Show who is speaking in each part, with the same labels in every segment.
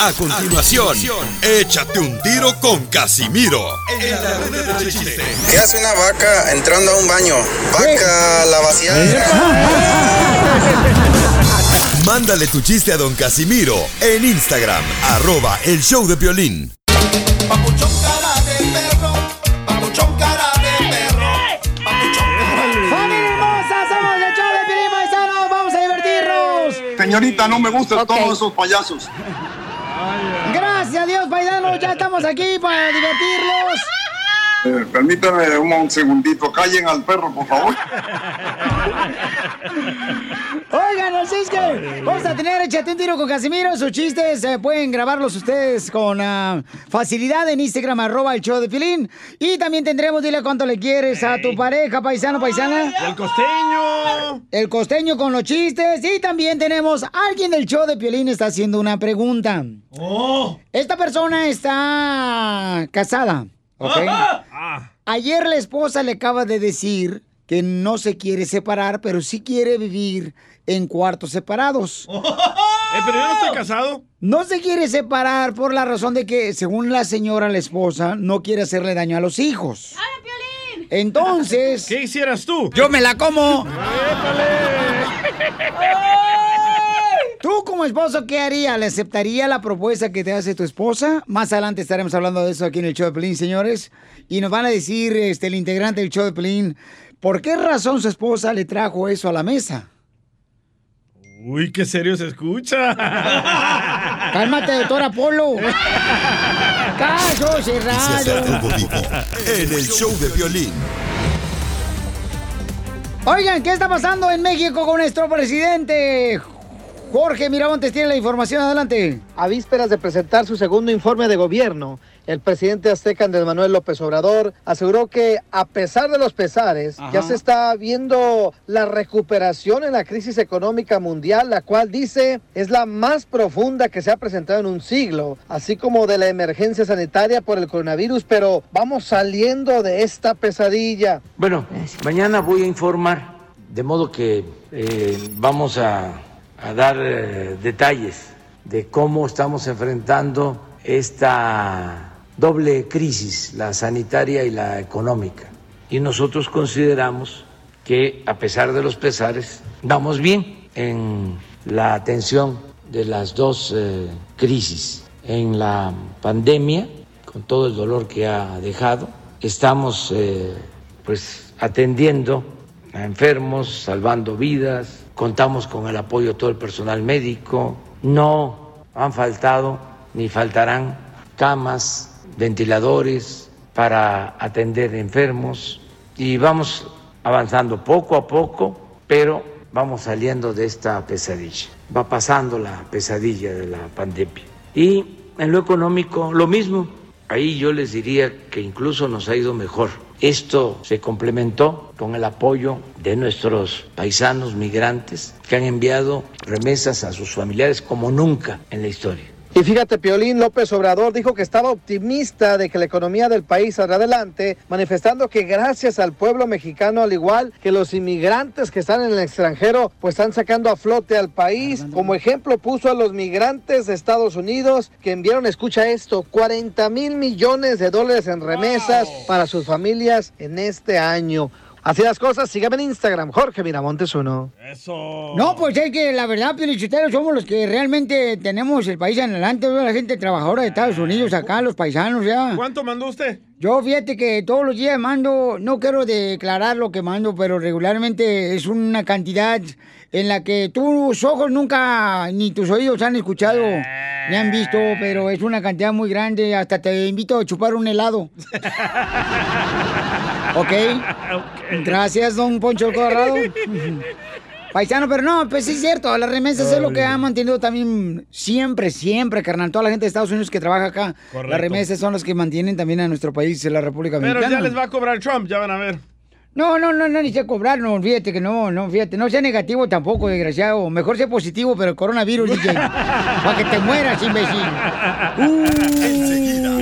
Speaker 1: A continuación, échate un tiro con Casimiro. En la ruleta de chiste.
Speaker 2: ¿Qué hace una vaca entrando a un baño? Vaca, la vaciada.
Speaker 1: Mándale tu chiste a don Casimiro en Instagram, arroba el show de violín.
Speaker 3: Papuchón cara de perro, papuchón cara de perro, papuchón
Speaker 4: ¡Familia hermosa! ¡Somos el show de Piolín Paisanos! ¡Vamos a divertirnos!
Speaker 5: Señorita, no me gustan todos esos payasos.
Speaker 4: Gracias a Dios, paisanos, ya estamos aquí para divertirlos.
Speaker 5: Eh, permítame un, un segundito. Callen al perro, por favor.
Speaker 4: Oigan, así es que vamos a tener Échate un tiro con Casimiro. Sus chistes eh, pueden grabarlos ustedes con ah, facilidad en Instagram, arroba el show de Pilín. Y también tendremos, dile cuánto le quieres a tu pareja, paisano, paisana.
Speaker 6: El costeño.
Speaker 4: El costeño con los chistes. Y también tenemos alguien del show de Piolín está haciendo una pregunta.
Speaker 6: Oh.
Speaker 4: Esta persona está casada, ¿ok?
Speaker 6: Ah.
Speaker 4: Ayer la esposa le acaba de decir que no se quiere separar, pero sí quiere vivir en cuartos separados.
Speaker 6: Eh, pero yo no estoy casado.
Speaker 4: No se quiere separar por la razón de que, según la señora, la esposa, no quiere hacerle daño a los hijos. Entonces...
Speaker 6: ¿Qué hicieras tú?
Speaker 4: ¡Yo me la como! ¿Tú como esposo qué haría? ¿Le aceptaría la propuesta que te hace tu esposa? Más adelante estaremos hablando de eso aquí en el show de Pelín, señores. Y nos van a decir este, el integrante del show de Pelín, ¿por qué razón su esposa le trajo eso a la mesa?
Speaker 6: Uy, qué serio se escucha.
Speaker 4: Cálmate, doctor Apolo. Caso cerrado.
Speaker 1: En el show de violín.
Speaker 4: Oigan, ¿qué está pasando en México con nuestro presidente? Jorge Miramontes tiene la información. Adelante.
Speaker 7: A vísperas de presentar su segundo informe de gobierno, el presidente azteca Andrés Manuel López Obrador aseguró que a pesar de los pesares,
Speaker 8: Ajá.
Speaker 7: ya se está viendo la recuperación en la crisis económica mundial, la cual dice es la más profunda que se ha presentado en un siglo, así como de la emergencia sanitaria por el coronavirus, pero vamos saliendo de esta pesadilla.
Speaker 8: Bueno, mañana voy a informar, de modo que eh, vamos a, a dar eh, detalles de cómo estamos enfrentando esta doble crisis, la sanitaria y la económica. Y nosotros consideramos que a pesar de los pesares, vamos bien en la atención de las dos eh, crisis. En la pandemia, con todo el dolor que ha dejado, estamos eh, pues atendiendo a enfermos, salvando vidas, contamos con el apoyo de todo el personal médico, no han faltado ni faltarán camas, ventiladores para atender enfermos y vamos avanzando poco a poco, pero vamos saliendo de esta pesadilla. Va pasando la pesadilla de la pandemia. Y en lo económico, lo mismo. Ahí yo les diría que incluso nos ha ido mejor. Esto se complementó con el apoyo de nuestros paisanos migrantes que han enviado remesas a sus familiares como nunca en la historia.
Speaker 7: Y fíjate, Piolín López Obrador dijo que estaba optimista de que la economía del país saldrá adelante, manifestando que gracias al pueblo mexicano, al igual que los inmigrantes que están en el extranjero, pues están sacando a flote al país. Como ejemplo puso a los migrantes de Estados Unidos que enviaron, escucha esto, 40 mil millones de dólares en remesas para sus familias en este año. Así las cosas, sígame en Instagram, Jorge Miramontes uno.
Speaker 6: Eso.
Speaker 4: No, pues es que la verdad, Piolichotero, somos los que realmente tenemos el país en adelante, toda la gente trabajadora de Estados Unidos acá, los paisanos ya.
Speaker 6: ¿Cuánto mandó usted?
Speaker 4: Yo fíjate que todos los días mando, no quiero declarar lo que mando, pero regularmente es una cantidad en la que tus ojos nunca, ni tus oídos han escuchado, ni han visto, pero es una cantidad muy grande, hasta te invito a chupar un helado. ¿Ok? Gracias, don Poncho Colorado. Paisano, pero no, pues sí es cierto, las remesas es lo que ha mantenido también siempre, siempre, carnal. Toda la gente de Estados Unidos que trabaja acá,
Speaker 6: Correcto.
Speaker 4: las remesas son las que mantienen también a nuestro país, la República
Speaker 6: Pero
Speaker 4: Mexicana.
Speaker 6: ya les va a cobrar Trump, ya van a ver.
Speaker 4: No, no, no, no, ni sé cobrar, no, fíjate que no, no, fíjate, no sea negativo tampoco, desgraciado. Mejor sea positivo, pero el coronavirus, DJ, para que te mueras, imbécil.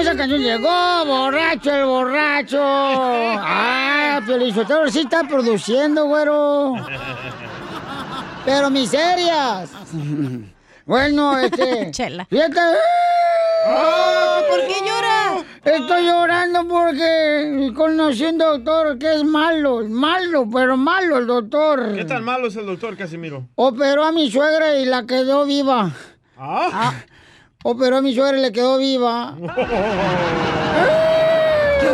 Speaker 4: Esa canción! ¡Llegó borracho, el borracho! ¡Ah, Piolizotero sí está produciendo, güero! Pero miserias. Bueno, este...
Speaker 9: Chela.
Speaker 4: Fíjate.
Speaker 9: Oh, ¿por qué llora?
Speaker 4: Estoy llorando porque conocí un doctor que es malo, malo, pero malo el doctor.
Speaker 6: ¿Qué tan malo es el doctor Casimiro?
Speaker 4: Operó a mi suegra y la quedó viva.
Speaker 6: ¿Ah?
Speaker 4: Operó a mi suegra y le quedó viva.
Speaker 9: ¡Qué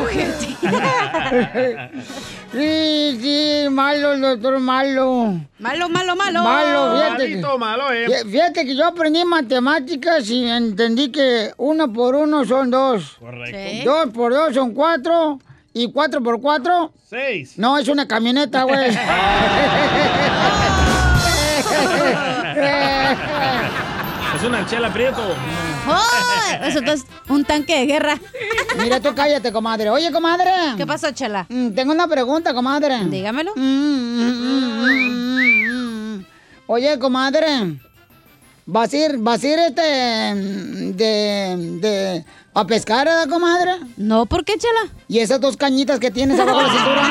Speaker 4: Sí, sí, malo el doctor, malo.
Speaker 9: Malo, malo, malo.
Speaker 4: Malo, fíjate.
Speaker 6: Malito,
Speaker 4: que,
Speaker 6: malo, eh.
Speaker 4: Fí- Fíjate que yo aprendí matemáticas y entendí que uno por uno son dos.
Speaker 6: Correcto.
Speaker 9: Sí.
Speaker 4: Dos por dos son cuatro. ¿Y cuatro por cuatro?
Speaker 6: Seis.
Speaker 4: No, es una camioneta, güey.
Speaker 6: Una chela prieto.
Speaker 9: ¡Oh! Eso es un tanque de guerra.
Speaker 4: Mira, tú cállate, comadre. Oye, comadre.
Speaker 9: ¿Qué pasó, Chela?
Speaker 4: Mm, Tengo una pregunta, comadre.
Speaker 9: Dígamelo.
Speaker 4: Mm, mm, mm, mm, mm. Oye, comadre. ¿Vas a ir, vas a ir este de, de a pescar, ¿verdad, comadre?
Speaker 9: No, ¿por qué, Chela?
Speaker 4: ¿Y esas dos cañitas que tienes abajo de la cintura?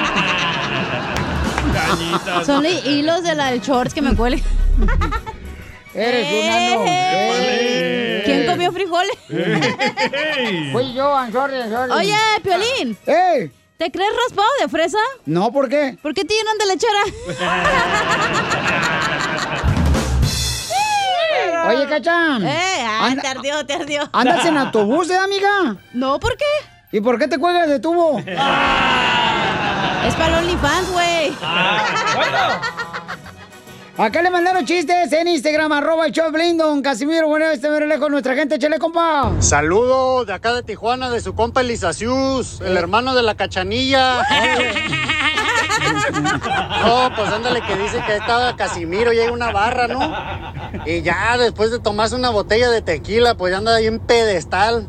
Speaker 6: Cañitas.
Speaker 9: Son hi- hilos de la del shorts que me cuelgan.
Speaker 4: Eres una no.
Speaker 9: Eh. ¿Quién comió frijoles?
Speaker 6: Ey.
Speaker 4: Fui yo, I'm sorry, I'm sorry.
Speaker 9: Oye, Piolín,
Speaker 4: ¡Ey!
Speaker 9: ¿te crees raspado de fresa?
Speaker 4: No, ¿por qué?
Speaker 9: ¿Por qué te llenan de lechera?
Speaker 4: Oye, Cachán.
Speaker 9: eh, ah,
Speaker 4: Anda-
Speaker 9: te ardió, te ardió.
Speaker 4: ¿Andas en autobús, eh, amiga?
Speaker 9: No, ¿por qué?
Speaker 4: ¿Y por qué te cuelgas de tubo?
Speaker 9: Es para OnlyFans, güey.
Speaker 4: Acá le mandaron chistes en Instagram, arroba el show de Piolín, don Casimiro. Bueno, este ver lejos nuestra gente, chale, compa.
Speaker 10: Saludos de acá de Tijuana, de su compa Elisacius, el hermano de la cachanilla. No, pues ándale que dice que estaba Casimiro y hay una barra, ¿no? Y ya después de tomarse una botella de tequila, pues ya anda ahí en pedestal.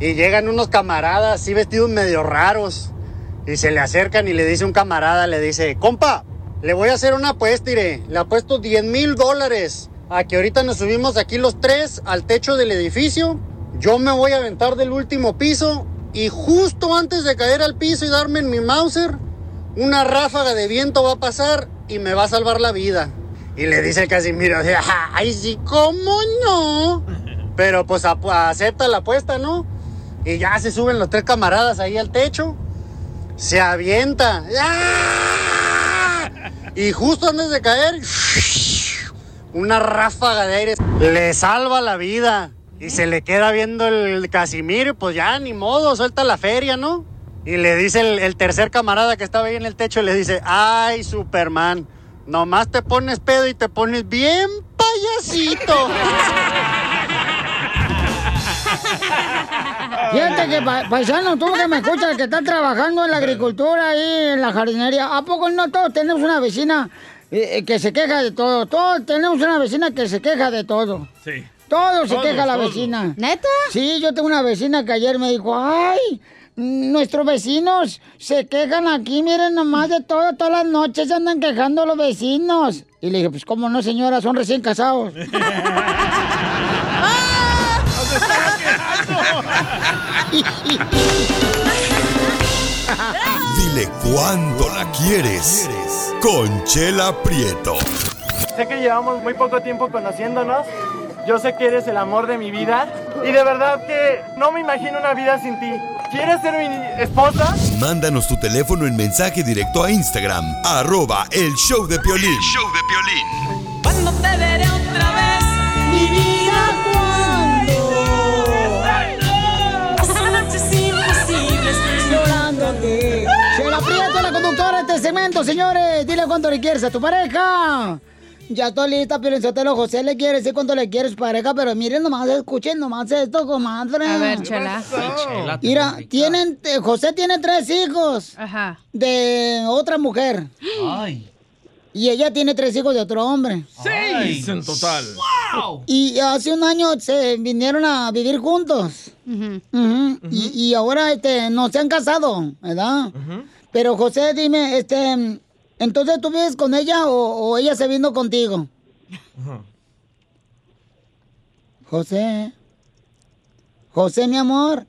Speaker 10: Y llegan unos camaradas así vestidos medio raros. Y se le acercan y le dice un camarada, le dice, compa, le voy a hacer una apuesta, iré. Le apuesto 10 mil dólares a que ahorita nos subimos aquí los tres al techo del edificio. Yo me voy a aventar del último piso y justo antes de caer al piso y darme en mi Mauser, una ráfaga de viento va a pasar y me va a salvar la vida. Y le dice el Casimiro, ay, sí, ¿cómo no? Pero pues acepta la apuesta, ¿no? Y ya se suben los tres camaradas ahí al techo. Se avienta. ¡Ah! Y justo antes de caer, una ráfaga de aire le salva la vida. Y se le queda viendo el Casimiro, pues ya ni modo, suelta la feria, ¿no? Y le dice el, el tercer camarada que estaba ahí en el techo, le dice, ay, Superman, nomás te pones pedo y te pones bien payasito.
Speaker 4: Fíjate que, pa- paisano, tú que me escuchas, que está trabajando en la agricultura y en la jardinería, ¿a poco no todos tenemos una vecina eh, eh, que se queja de todo? Todos tenemos una vecina que se queja de todo.
Speaker 6: Sí.
Speaker 4: Todo se
Speaker 6: Todos,
Speaker 4: queja la
Speaker 6: todos.
Speaker 4: vecina.
Speaker 9: ¿Neta?
Speaker 4: Sí, yo tengo una vecina que ayer me dijo, ay, nuestros vecinos se quejan aquí, miren nomás de todo, todas las noches se andan quejando los vecinos. Y le dije, pues cómo no, señora, son recién casados.
Speaker 1: Dile cuándo la quieres. Conchela Prieto.
Speaker 11: Sé que llevamos muy poco tiempo conociéndonos. Yo sé que eres el amor de mi vida. Y de verdad que no me imagino una vida sin ti. ¿Quieres ser mi esposa?
Speaker 1: Mándanos tu teléfono en mensaje directo a Instagram, arroba el show de Piolín. show de Piolín.
Speaker 3: Cuando te veré otra vez, mi vida
Speaker 4: segmento, señores. Dile cuánto le quieres a tu pareja. Ya estoy lista, pero Sotelo José le quiere decir cuánto le quieres a su pareja, pero miren nomás, escuchen nomás esto, comadre.
Speaker 9: A ver, chela.
Speaker 4: Mira, tienen, eh, José tiene tres hijos.
Speaker 9: Ajá.
Speaker 4: De otra mujer.
Speaker 6: Ay.
Speaker 4: Y ella tiene tres hijos de otro hombre.
Speaker 6: Seis en total.
Speaker 4: Y hace un año se vinieron a vivir juntos. Ujú. Y, y ahora este, no se han casado, ¿verdad? Pero José, dime, este, entonces tú vives con ella o, o ella se vino contigo? José. José, mi amor.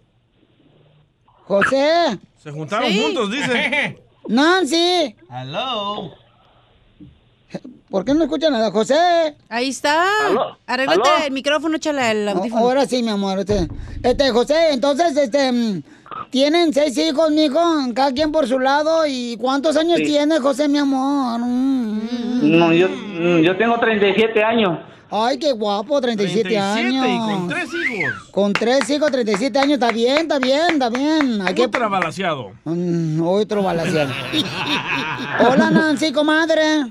Speaker 4: José.
Speaker 6: Se juntaron
Speaker 4: Sí.
Speaker 6: juntos, dice.
Speaker 4: Nancy.
Speaker 6: Hello.
Speaker 4: ¿Por qué no escuchan nada, José?
Speaker 9: Ahí está.
Speaker 4: ¿Aló?
Speaker 9: Arréglate
Speaker 4: ¿Aló?
Speaker 9: el micrófono, chala, el audífono.
Speaker 4: Ahora sí, mi amor. Este, este, José, entonces, este, mm, tienen seis hijos, mijo, cada quien por su lado. ¿Y cuántos años
Speaker 12: Sí.
Speaker 4: tiene, José, mi amor? Mm.
Speaker 12: No, yo, yo tengo 37 años.
Speaker 4: Ay, qué guapo, 37,
Speaker 6: 37
Speaker 4: años.
Speaker 6: y con tres hijos.
Speaker 4: Con tres hijos, 37 años, está bien, está bien, está bien. Hay que...
Speaker 6: Balaseado.
Speaker 4: Mm, otro balaseado. Hola, Nancy, comadre.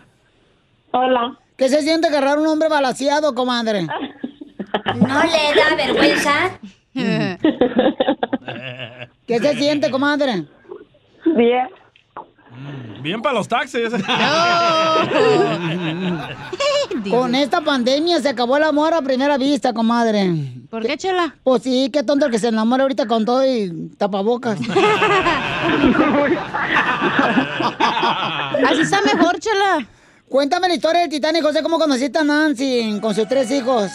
Speaker 13: Hola.
Speaker 4: ¿Qué se siente agarrar un hombre balaseado, comadre?
Speaker 13: ¿No le da vergüenza?
Speaker 4: ¿Qué se siente, comadre?
Speaker 13: Bien.
Speaker 6: Bien para los taxis.
Speaker 4: Con esta pandemia se acabó el amor a primera vista, comadre.
Speaker 9: ¿Por qué, chela?
Speaker 4: Pues sí, qué tonto el que se enamora ahorita con todo y tapabocas.
Speaker 9: Así está mejor, chela.
Speaker 4: Cuéntame la historia del Titanic, José, cómo conociste a Nancy con sus tres hijos.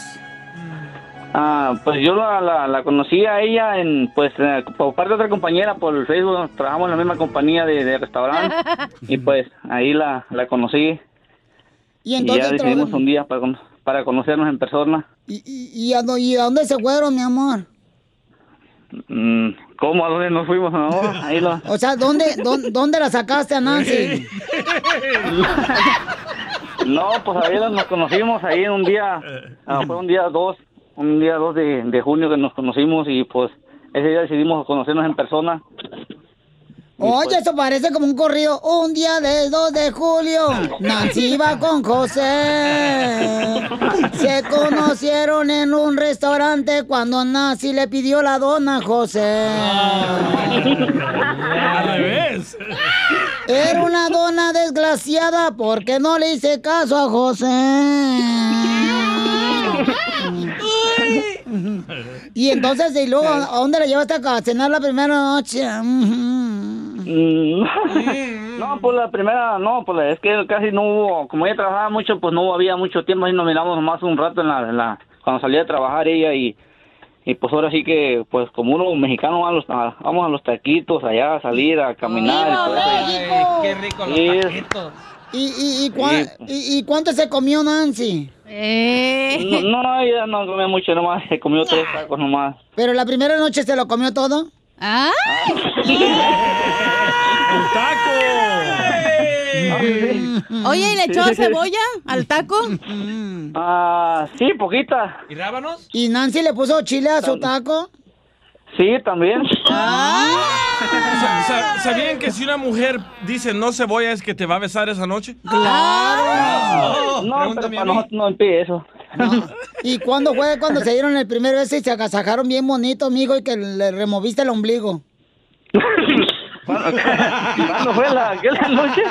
Speaker 12: Ah, pues yo la, la, la conocí a ella en, pues, eh, por parte de otra compañera por el Facebook. Trabajamos en la misma compañía de, de restaurante. y pues ahí la, la conocí.
Speaker 4: Y
Speaker 12: Y, ya decidimos un día para, para conocernos en persona.
Speaker 4: ¿Y, y, a, dó- y a dónde se fueron, mi amor?
Speaker 12: Mm, ¿Cómo? ¿A dónde nos fuimos? No, ahí lo...
Speaker 4: O sea, ¿dónde, dónde, dónde la sacaste a Nancy?
Speaker 12: No, pues ahí nos conocimos ahí en un día, ah, fue un día dos, un día dos de, de junio que nos conocimos y pues ese día decidimos conocernos en persona.
Speaker 4: Oye, eso parece como un corrido. Un día del 2 de julio, Nancy iba con José. Se conocieron en un restaurante cuando Nancy le pidió la dona a José.
Speaker 6: Al revés.
Speaker 4: Era una dona desgraciada porque no le hice caso a José. Y entonces, ¿y luego a dónde la llevaste a cenar la primera noche?
Speaker 12: Mm, No, pues la primera, no, pues es que casi no hubo, como ella trabajaba mucho, pues no había mucho tiempo, ahí nos miramos más un rato en la, en la cuando salía a trabajar ella y, y pues ahora sí que, pues como uno mexicano va a los- a- vamos a los taquitos allá a salir a caminar y todo eso.
Speaker 4: qué
Speaker 12: rico los
Speaker 4: taquitos! ¿Y, y, y, y- y cuánto se comió Nancy?
Speaker 12: No, no, ella no comía mucho nomás, se comió tres tacos nomás.
Speaker 4: ¿Pero la primera noche se lo comió todo?
Speaker 9: ¿Ah? Oye, ¿y le echó cebolla al taco?
Speaker 12: Ah, sí, poquita.
Speaker 6: ¿Y rábanos?
Speaker 4: ¿Y Nancy le puso chile a su taco?
Speaker 12: Sí, también.
Speaker 6: Sa- ¿Sabían que si una mujer dice no cebolla es que te va a besar esa noche?
Speaker 4: ¡Claro!
Speaker 12: No, pero para nosotros no impide eso.
Speaker 4: ¿Y cuándo fue cuando se dieron el primer beso y se agasajaron bien bonito, amigo, y que le removiste el ombligo?
Speaker 12: ¿Cuándo fue la, aquella noche?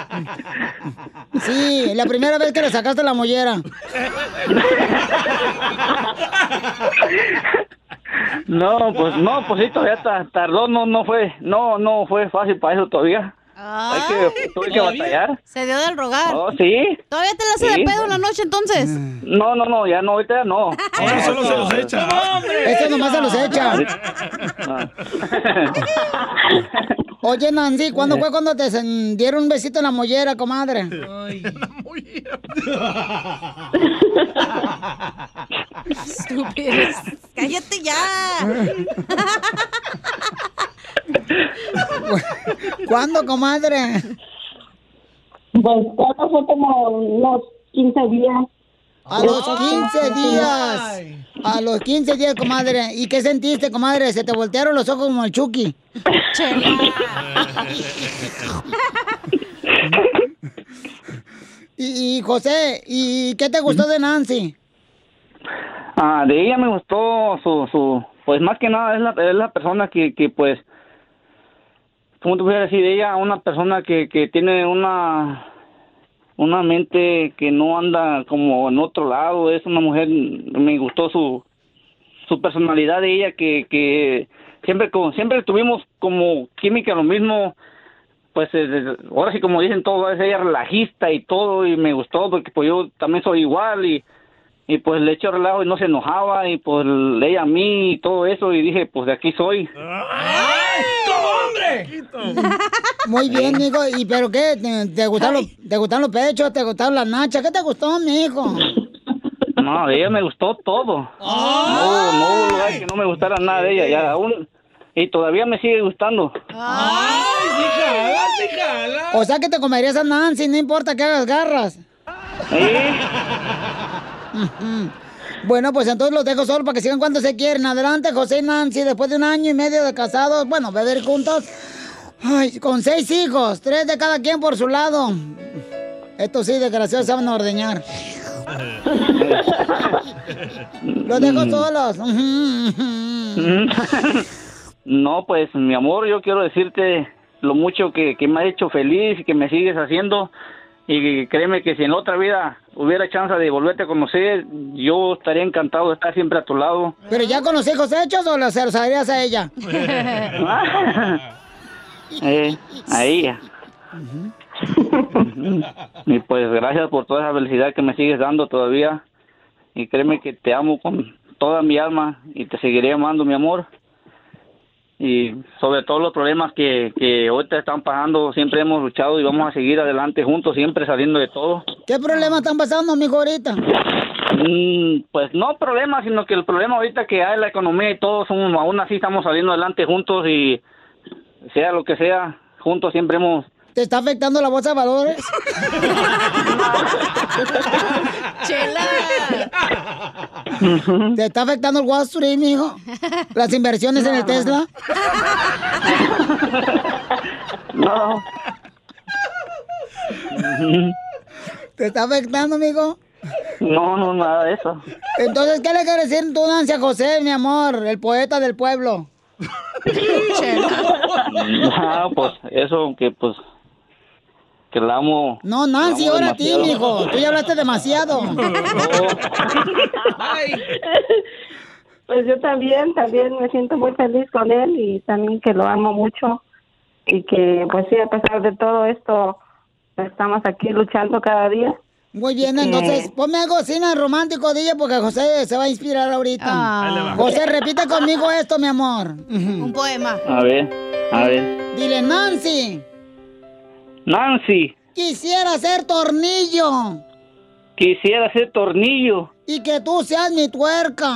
Speaker 4: Sí, la primera vez que le sacaste la mollera.
Speaker 12: No, pues no, pues sí, todavía ta- tardó, no, no fue, no, no fue fácil para eso todavía. Hay que, tuve que batallar.
Speaker 9: Se dio del rogar.
Speaker 12: Oh, sí.
Speaker 9: ¿Todavía te la hace
Speaker 12: Sí.
Speaker 9: de pedo en la noche entonces?
Speaker 12: No, no, no, ya no, ahorita ya no.
Speaker 6: Ahora solo se los echa.
Speaker 4: Este nomás se los echa. Oye, Nancy, ¿cuándo fue cuando te dieron un besito en la mollera, comadre?
Speaker 9: Estúpidos. Cállate ya.
Speaker 4: ¿Cuándo, comadre?
Speaker 13: Pues cuando fue como unos 15 días.
Speaker 4: A los 15 días. A los 15 días, comadre. ¿Y qué sentiste, comadre? ¿Se te voltearon los ojos como el Chucky? y, y, José, ¿y qué te gustó de Nancy?
Speaker 12: Ah, de ella me gustó su, su, pues más que nada es la, es la persona que, que pues, ¿cómo te voy a decir? Ella, una persona que, que tiene una, una mente que no anda como en otro lado, es una mujer, me gustó su, su personalidad de ella que, que siempre, como, siempre tuvimos como química lo mismo, pues eh, ahora sí como dicen todo, es ella relajista y todo y me gustó porque pues yo también soy igual y y pues le eché relajo y no se enojaba y pues ella a mí y todo eso y dije pues de aquí soy
Speaker 4: Muy bien, mijo. ¿Y pero qué? ¿Te, te gustaron los, ¿Te gustaron los pechos? ¿Te gustaron las nachas? ¿Qué te gustó, mijo?
Speaker 12: no de ella me gustó todo no no hubo lugar que no me gustara nada de ella ya aún y todavía me sigue gustando
Speaker 4: O sea que te comerías a Nancy, no importa que hagas garras. Ujú. Bueno, pues entonces los dejo solo para que sigan cuando se quieren. Adelante, José y Nancy, después de un año y medio de casados, bueno, beber juntos. Ay, con seis hijos, tres de cada quien por su lado. Estos sí, desgraciados, se van a ordeñar. Los dejo
Speaker 12: Mm.
Speaker 4: solos.
Speaker 12: no pues mi amor yo quiero decirte lo mucho que, que me ha hecho feliz y que me sigues haciendo y créeme que si en la otra vida hubiera chance de volverte a conocer yo estaría encantado de estar siempre a tu lado
Speaker 4: ¿Pero ya con los hijos hechos o los harías a ella?
Speaker 12: Eh, a ella. Y pues gracias por toda esa felicidad que me sigues dando todavía. Y créeme que te amo con toda mi alma y te seguiré amando, mi amor. Y sobre todos los problemas que, que ahorita están pasando, siempre hemos luchado y vamos a seguir adelante juntos, siempre saliendo de todo.
Speaker 4: ¿Qué problemas están pasando, mijo, ahorita?
Speaker 12: Mm, pues no problemas, sino que el problema ahorita que hay la economía y todo, somos, aún así estamos saliendo adelante juntos y sea lo que sea, juntos siempre hemos
Speaker 4: ¿Te está afectando la bolsa de valores? ¿Te está afectando el Wall Street, mijo? ¿Las inversiones en el Tesla?
Speaker 12: No.
Speaker 4: ¿Te está afectando, mijo?
Speaker 12: No, no, nada de eso.
Speaker 4: Entonces, ¿qué le quieres decir tú, Nancy, a José, mi amor, el poeta del pueblo?
Speaker 12: Ah, pues eso que pues que la amo.
Speaker 4: No, Nancy, ahora a ti, mijo. Tú ya hablaste demasiado.
Speaker 13: Pues yo también, también me siento muy feliz con él y también que lo amo mucho y que pues sí, a pesar de todo esto, estamos aquí luchando cada día.
Speaker 4: Muy bien, entonces ponme algo así en romántico, DJ, porque José se va a inspirar ahorita.
Speaker 9: Ah.
Speaker 4: José, repite conmigo esto, mi amor.
Speaker 9: Un poema.
Speaker 12: A ver, a ver.
Speaker 4: Dile, Nancy,
Speaker 12: Nancy,
Speaker 4: quisiera ser tornillo.
Speaker 12: Quisiera ser tornillo.
Speaker 4: Y que tú seas mi tuerca.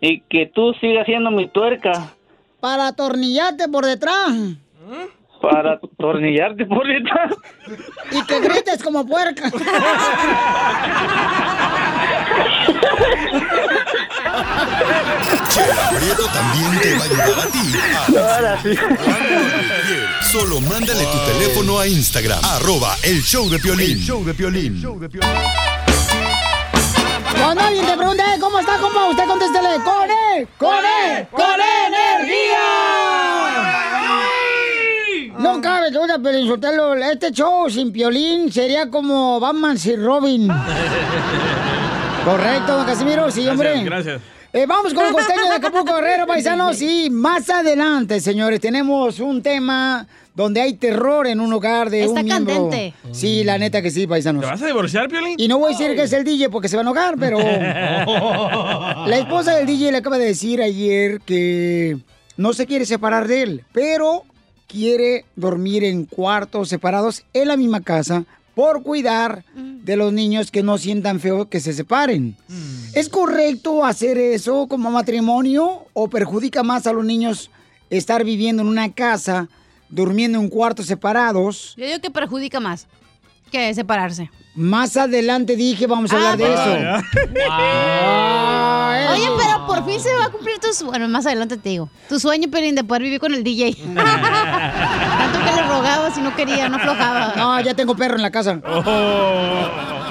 Speaker 12: Y que tú sigas siendo mi tuerca.
Speaker 4: Para atornillarte por detrás
Speaker 12: para atornillarte por detrás.
Speaker 4: y que grites como puerca.
Speaker 1: Chela Prieto también te va a ayudar a ti.
Speaker 12: Ahora sí.
Speaker 1: Solo mándale tu teléfono a Instagram, arroba el show de Piolín. show de Piolín.
Speaker 4: Cuando alguien te pregunte, "Eh, ¿cómo está, compa? Usted contéstele, ¡con él! ¡Con él! ¡Con energía! No cabe duda, pero insultarlo. Este show sin piolín sería como Batman sin Robin. Correcto, don Casimiro, sí, hombre.
Speaker 6: Gracias, gracias.
Speaker 4: Eh, vamos con el costeño de Acapulco Guerrero, paisanos. Y más adelante, señores, tenemos un tema donde hay terror en un hogar de
Speaker 9: Está
Speaker 4: un miembro.
Speaker 9: candente.
Speaker 4: Sí, la neta que sí, paisanos.
Speaker 6: ¿Te vas a divorciar, Piolín?
Speaker 4: Y no voy a decir que es el DJ porque se va a enojar, pero... La esposa del DJ le acaba de decir ayer que no se quiere separar de él, pero quiere dormir en cuartos separados en la misma casa por cuidar de los niños que no sientan feo que se separen. ¿Es correcto hacer eso como matrimonio o perjudica más a los niños estar viviendo en una casa, durmiendo en cuartos separados?
Speaker 9: Yo digo que perjudica más que separarse.
Speaker 4: Más adelante dije, vamos a hablar de
Speaker 9: Ah,
Speaker 4: eso.
Speaker 9: Oye, pero por fin se va a cumplir tu su- Bueno, más adelante te digo. Tu sueño, Pelín, de poder vivir con el DJ. Tanto que le rogaba si no quería, no aflojaba.
Speaker 4: No, ya tengo perro en la casa.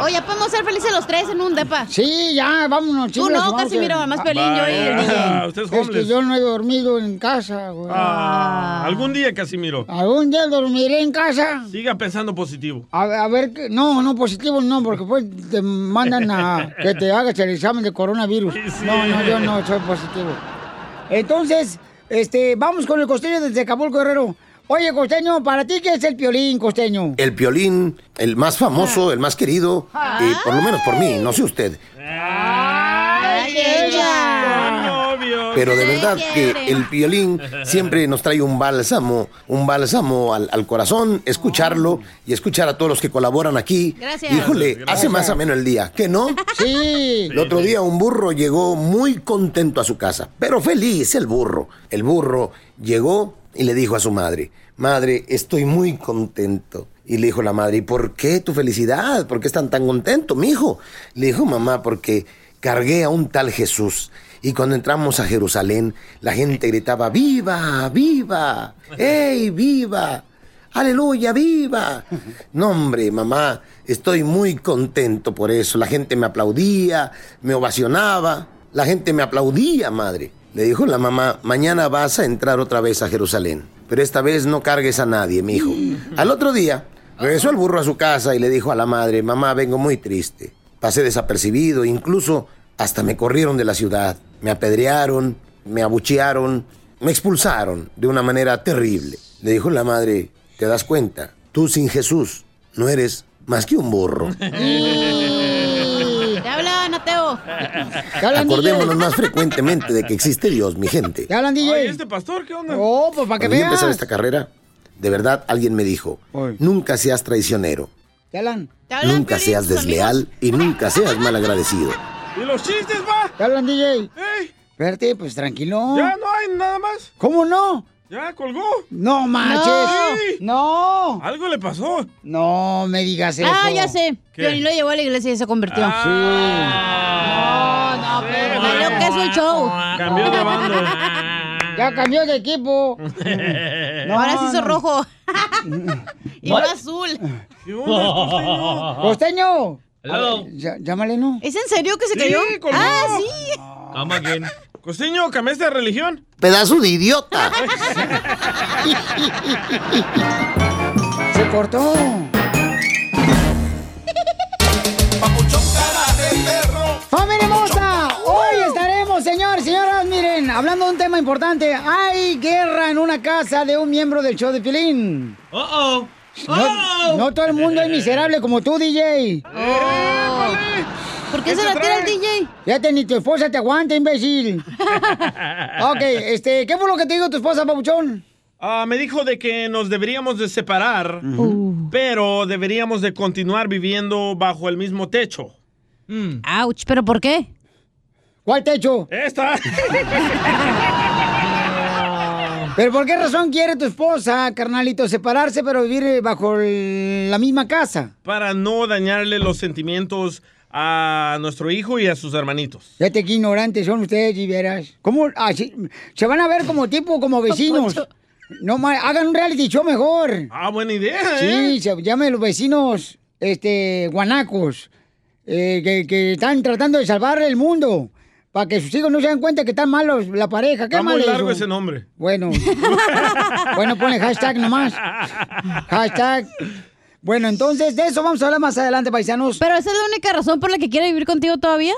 Speaker 9: Oye, ya podemos ser felices los tres en un depa.
Speaker 4: Sí, ya, vámonos,
Speaker 9: Tú
Speaker 4: chicos.
Speaker 9: no, Casimiro, más Pelín, yo y el DJ.
Speaker 6: Ah, usted es
Speaker 4: Es que yo no he dormido en casa, güey.
Speaker 6: Ah, algún día, Casimiro.
Speaker 4: ¿Algún día dormiré en casa?
Speaker 6: Siga pensando positivo.
Speaker 4: A, a ver, que- no, no, positivo no, porque pues te mandan a que te hagas el examen de coronavirus. No, no, yo no soy positivo. Entonces, este, vamos con el costeño desde Acapulco, Guerrero. Oye, costeño, ¿para ti qué es el piolín, costeño?
Speaker 14: El piolín, el más famoso, el más querido, y por lo menos por mí, no sé usted.
Speaker 9: ¡Ay, ella!
Speaker 14: Pero de verdad que el piolín siempre nos trae un bálsamo, un bálsamo al, al corazón, escucharlo y escuchar a todos los que colaboran aquí.
Speaker 9: Gracias.
Speaker 14: Híjole,
Speaker 9: Gracias.
Speaker 14: hace más ameno el día, ¿qué no?
Speaker 4: Sí.
Speaker 14: El otro día un burro llegó muy contento a su casa, pero feliz el burro. El burro llegó y le dijo a su madre, madre, estoy muy contento. Y le dijo la madre, ¿y por qué tu felicidad? ¿Por qué están tan contento, mi hijo? Le dijo, mamá, porque cargué a un tal Jesús. Y cuando entramos a Jerusalén, la gente gritaba, ¡Viva! ¡Viva! ¡Ey, viva! ¡Aleluya, viva! No, hombre, mamá, estoy muy contento por eso. La gente me aplaudía, me ovacionaba. La gente me aplaudía, madre. Le dijo la mamá, mañana vas a entrar otra vez a Jerusalén. Pero esta vez no cargues a nadie, mi hijo. Al otro día, regresó el burro a su casa y le dijo a la madre, mamá, vengo muy triste. Pasé desapercibido, incluso hasta me corrieron de la ciudad. Me apedrearon, me abuchearon, me expulsaron de una manera terrible. Le dijo la madre, ¿te das cuenta? Tú sin Jesús no eres más que un burro.
Speaker 9: Nateo.
Speaker 14: Acordémonos más frecuentemente de que existe Dios, mi gente.
Speaker 4: ¿Te hablan, DJ?
Speaker 6: Oye, este pastor, ¿qué onda?
Speaker 4: Oh, pues para que
Speaker 14: Cuando yo
Speaker 4: veas.
Speaker 14: empezaba esta carrera, de verdad alguien me dijo, nunca seas traicionero,
Speaker 4: ¿Te hablan?
Speaker 14: nunca seas desleal y nunca seas malagradecido.
Speaker 6: ¿Y los chistes, va?
Speaker 4: ¿Te hablan, DJ? Espérate, pues tranquilo.
Speaker 6: ¿Ya no hay nada más?
Speaker 4: ¿Cómo no?
Speaker 6: ¿Ya colgó?
Speaker 4: No manches.
Speaker 6: Sí.
Speaker 4: No.
Speaker 6: Algo le pasó.
Speaker 4: No me digas eso.
Speaker 9: Ah, ya sé.
Speaker 6: ¿Qué?
Speaker 9: Piolín lo llevó a la iglesia y se convirtió.
Speaker 6: Ah.
Speaker 9: No, no, pero valió que es un show.
Speaker 6: Cambió de banda.
Speaker 4: Ya cambió de equipo.
Speaker 9: No, Ahora se hizo
Speaker 4: no.
Speaker 9: rojo. y ahora azul.
Speaker 4: Costeño.
Speaker 6: Hello.
Speaker 4: Ver, llámale, ¿no?
Speaker 9: ¿Es en serio que se
Speaker 6: Sí,
Speaker 9: cayó?
Speaker 6: colgó.
Speaker 9: Ah, sí.
Speaker 6: Come again. Costeño, ¿cambiaste de religión?
Speaker 14: Pedazo de idiota.
Speaker 4: Se cortó. ¡Familia hermosa! Hoy estaremos, señores, señoras, miren, hablando de un tema importante. Hay guerra en una casa de un miembro del show de Pilín.
Speaker 6: Uh-oh.
Speaker 4: No, no todo el mundo es miserable como tú, DJ.
Speaker 9: ¿Por qué se la tira el DJ?
Speaker 4: Fíjate, ni tu esposa te aguanta, imbécil. ok, este, ¿qué fue lo que te dijo tu esposa, papuchón?
Speaker 6: Ah, me dijo de que nos deberíamos de separar, pero deberíamos de continuar viviendo bajo el mismo techo.
Speaker 9: Ouch, ¿pero por qué?
Speaker 4: ¿Cuál techo?
Speaker 6: Esta.
Speaker 4: ¿Pero por qué razón quiere tu esposa, carnalito, separarse pero vivir bajo el- la misma casa?
Speaker 6: Para no dañarle los sentimientos a nuestro hijo y a sus hermanitos.
Speaker 4: Fíjate qué ignorantes son ustedes, y verás. ¿Cómo? así- se van a ver como tipo, como vecinos. No, ma- hagan un reality show mejor.
Speaker 6: Ah, buena idea, ¿eh?
Speaker 4: Sí, se llame los vecinos, este, guanacos, eh, que, que están tratando de salvar el mundo. Para que sus hijos no se den cuenta que están malos la pareja. ¿Qué
Speaker 6: Está
Speaker 4: mal
Speaker 6: muy
Speaker 4: eso?
Speaker 6: largo ese nombre.
Speaker 4: Bueno. bueno, pone hashtag nomás. Hashtag. Bueno, entonces de eso vamos a hablar más adelante, paisanos.
Speaker 9: ¿Pero esa es la única razón por la que quiere vivir contigo todavía?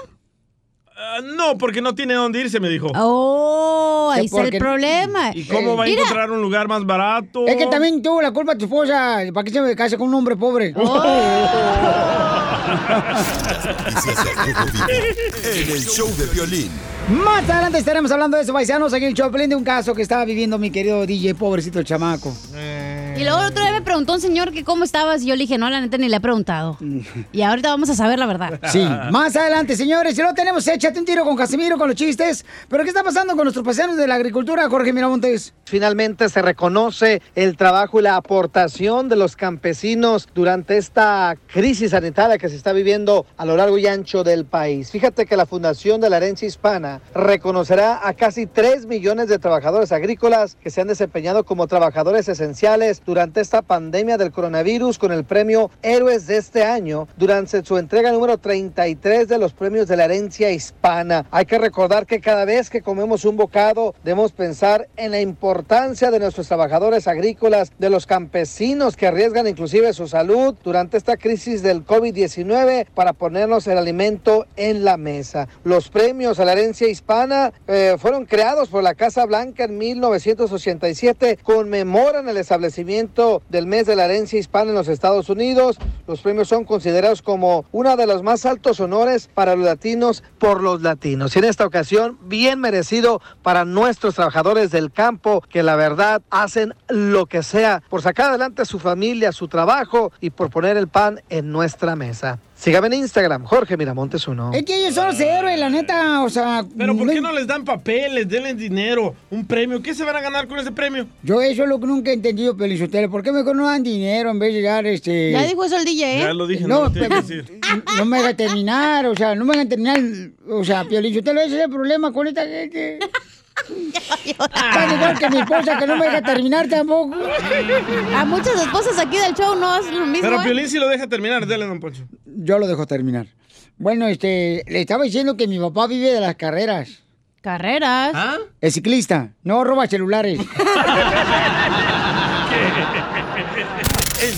Speaker 6: Ah, no, porque no tiene dónde irse, me dijo.
Speaker 9: Oh, ahí está el problema.
Speaker 6: ¿Y cómo va a
Speaker 9: Mira,
Speaker 6: encontrar un lugar más barato?
Speaker 4: Es que también tuvo la culpa tu esposa. ¿Para qué se case con un hombre pobre?
Speaker 1: En el show de violín.
Speaker 4: Más adelante estaremos hablando de eso, paisanos, aquí el Choplin, de un caso que estaba viviendo mi querido DJ, pobrecito el chamaco.
Speaker 9: Y luego el otro día me preguntó un señor que cómo estabas y yo le dije, no, la neta ni le he preguntado. Y ahorita vamos a saber la verdad.
Speaker 4: Sí, más adelante, señores. Y lo tenemos, échate un tiro con Casimiro, con los chistes. Pero ¿qué está pasando con nuestros paisanos de la agricultura, Jorge Miramontes?
Speaker 7: Finalmente se reconoce el trabajo y la aportación de los campesinos durante esta crisis sanitaria que se está viviendo a lo largo y ancho del país. Fíjate que la Fundación de la Herencia Hispana reconocerá a casi 3 millones de trabajadores agrícolas que se han desempeñado como trabajadores esenciales durante esta pandemia del coronavirus con el premio Héroes de este año durante su entrega número 33 de los premios de la herencia hispana. Hay que recordar que cada vez que comemos un bocado debemos pensar en la importancia de nuestros trabajadores agrícolas, de los campesinos que arriesgan inclusive su salud durante esta crisis del COVID-19 para ponernos el alimento en la mesa. Los premios a la herencia hispana eh, fueron creados por la Casa Blanca en 1987, conmemoran el establecimiento del mes de la herencia hispana en los Estados Unidos. Los premios son considerados como uno de los más altos honores para los latinos por los latinos. Y en esta ocasión, bien merecido para nuestros trabajadores del campo que la verdad hacen lo que sea por sacar adelante a su familia, su trabajo y por poner el pan en nuestra mesa. Sígame en Instagram, Jorge Miramontes uno.
Speaker 4: Es que ellos son los héroes, la neta, o sea...
Speaker 6: Pero ¿por qué no les dan papeles, denle dinero, un premio? ¿Qué se van a ganar con ese premio?
Speaker 4: Yo eso es lo que nunca he entendido, Pelizotelo. ¿Por qué mejor no dan dinero en vez de dar este...
Speaker 9: Ya dijo eso el DJ, ¿eh?
Speaker 6: Ya lo dije, no, lo tiene que
Speaker 4: pero-
Speaker 6: decir.
Speaker 4: No me deja terminar, o sea, no me dejan terminar. O sea, Piolichotelo, ese es el problema con esta gente. Tan igual que mi esposa, que no me deja terminar tampoco.
Speaker 9: A muchas esposas aquí del show no hacen lo mismo.
Speaker 6: Pero
Speaker 9: ¿eh?
Speaker 6: Piolín sí lo deja terminar, dele, don Poncho.
Speaker 4: Yo lo dejo terminar. Bueno, este, le estaba diciendo que mi papá vive de las carreras.
Speaker 9: ¿Carreras?
Speaker 6: ¿Ah?
Speaker 4: Es ciclista, no roba celulares.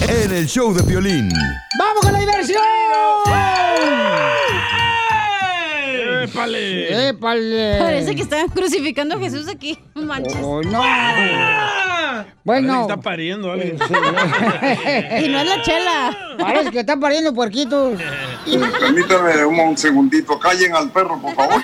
Speaker 1: En el Show de Violín.
Speaker 4: ¡Vamos con la diversión!
Speaker 6: ¡Épale!
Speaker 4: ¡Épale!
Speaker 9: Parece que están crucificando a Jesús aquí. Manches.
Speaker 4: ¡Oh, no! Bueno.
Speaker 6: está pariendo alguien.
Speaker 9: Y no es la chela.
Speaker 4: Parece que están pariendo puerquitos.
Speaker 5: Permítame un, un segundito. Callen al perro, por favor.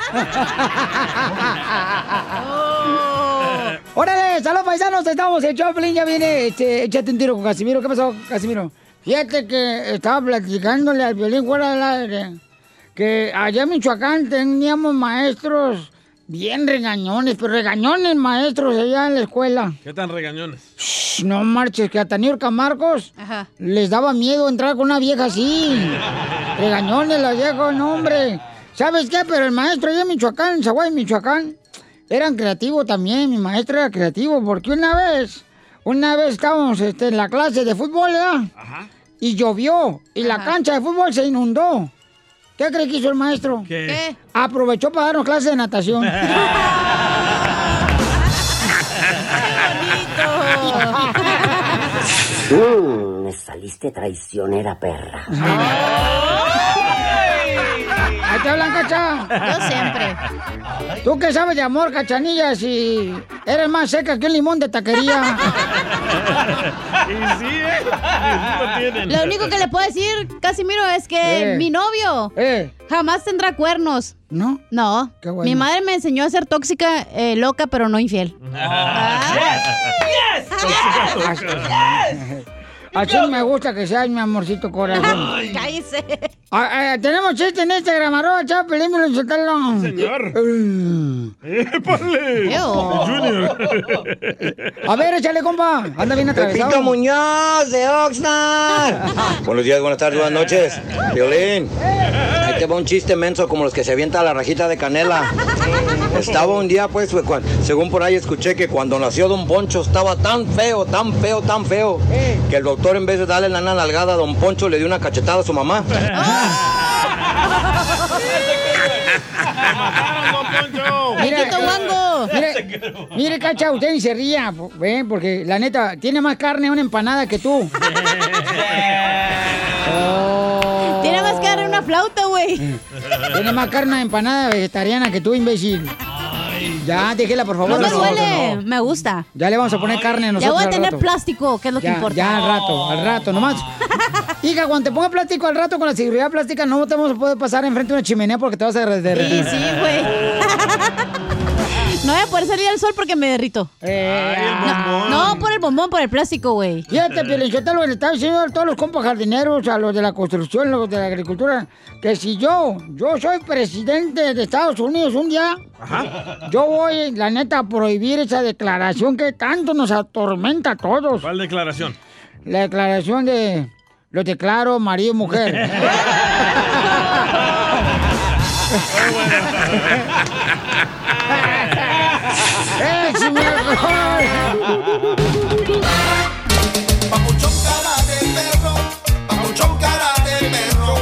Speaker 4: ¡Órale! ¡Saludos, paisanos! Estamos en Choplin. Ya viene. Este, échate un tiro con Casimiro. ¿Qué pasó, Casimiro? Fíjate que estaba platicándole al violín fuera del aire. Que allá en Michoacán teníamos maestros bien regañones, pero regañones maestros allá en la escuela.
Speaker 6: ¿Qué tan regañones?
Speaker 4: Shh, no marches, que a Taniurca Marcos
Speaker 9: Ajá.
Speaker 4: les daba miedo entrar con una vieja así. Regañones la vieja, no, hombre. ¿Sabes qué? Pero el maestro allá en Michoacán, en Zaguay, Michoacán, eran creativos también. Mi maestro era creativo, porque una vez, una vez estábamos este, en la clase de fútbol, ¿verdad? Y llovió, y la cancha de fútbol se inundó. ¿Qué cree que hizo el maestro?
Speaker 6: ¿Qué?
Speaker 9: ¿Qué?
Speaker 4: Aprovechó para darnos clases de natación.
Speaker 15: Mm, me saliste traicionera, perra.
Speaker 4: Ahí te hablan, cacha.
Speaker 9: Yo siempre.
Speaker 4: ¿Tú qué sabes de amor, cachanilla? Si eres más seca que un limón de taquería.
Speaker 6: Y sí, ¿eh? Lo
Speaker 9: único que le puedo decir, Casimiro, es que
Speaker 4: Eh.
Speaker 9: mi novio
Speaker 4: Eh,
Speaker 9: jamás tendrá cuernos.
Speaker 4: ¿no?
Speaker 9: No.
Speaker 4: Qué bueno.
Speaker 9: Mi madre me enseñó a ser tóxica, eh, loca, pero no infiel.
Speaker 4: Así me gusta que seas mi amorcito corazón.
Speaker 9: Cállese.
Speaker 4: Ah, ah, tenemos chiste en Instagram, arroba Chapelín, me lo insultaron.
Speaker 6: Señor.
Speaker 4: Eh.
Speaker 6: ¡Épale! Junior.
Speaker 4: A ver, échale, compa. Anda bien atravesado.
Speaker 16: Pepito Muñoz de Oxnard. Buenos días, buenas tardes, buenas noches. Violín. Ahí te va un chiste menso como los que se avienta la rajita de canela. Estaba un día, pues, según por ahí escuché que cuando nació Don Poncho estaba tan feo, tan feo, tan feo, que el doctor en vez de darle la nalgada a Don Poncho le dio una cachetada a su mamá.
Speaker 4: Mira,
Speaker 9: ¡Quito guango!
Speaker 4: Mire, mire, cacha, usted ni se ría, ¿ven? Porque la neta, tiene más carne una empanada que tú. Oh.
Speaker 9: Tiene más carne una flauta, güey.
Speaker 4: Tiene más carne una empanada vegetariana que tú, imbécil. Ya, déjela, por favor.
Speaker 9: No me duele, me gusta.
Speaker 4: Ya le vamos a poner carne a nosotros
Speaker 9: Ya voy a tener
Speaker 4: rato.
Speaker 9: plástico, que es lo que importa.
Speaker 4: ya al rato, al rato, nomás. Hija, cuando te ponga plástico al rato con la seguridad plástica, no te vamos a poder pasar enfrente de una chimenea porque te vas a derretir.
Speaker 9: Sí, sí, güey. No voy a poder salir al sol porque me derrito. no, no por el bombón, por el plástico, güey.
Speaker 4: Fíjate, Pielichotelo, le estaba diciendo a todos los compas jardineros, a los de la construcción, los de la agricultura, que si yo, yo soy presidente de Estados Unidos un día, yo voy, la neta, a prohibir esa declaración que tanto nos atormenta a todos.
Speaker 6: ¿Cuál declaración?
Speaker 4: La declaración de lo declaro marido y mujer.
Speaker 3: Papuchón cara de perro, papuchón cara de perro,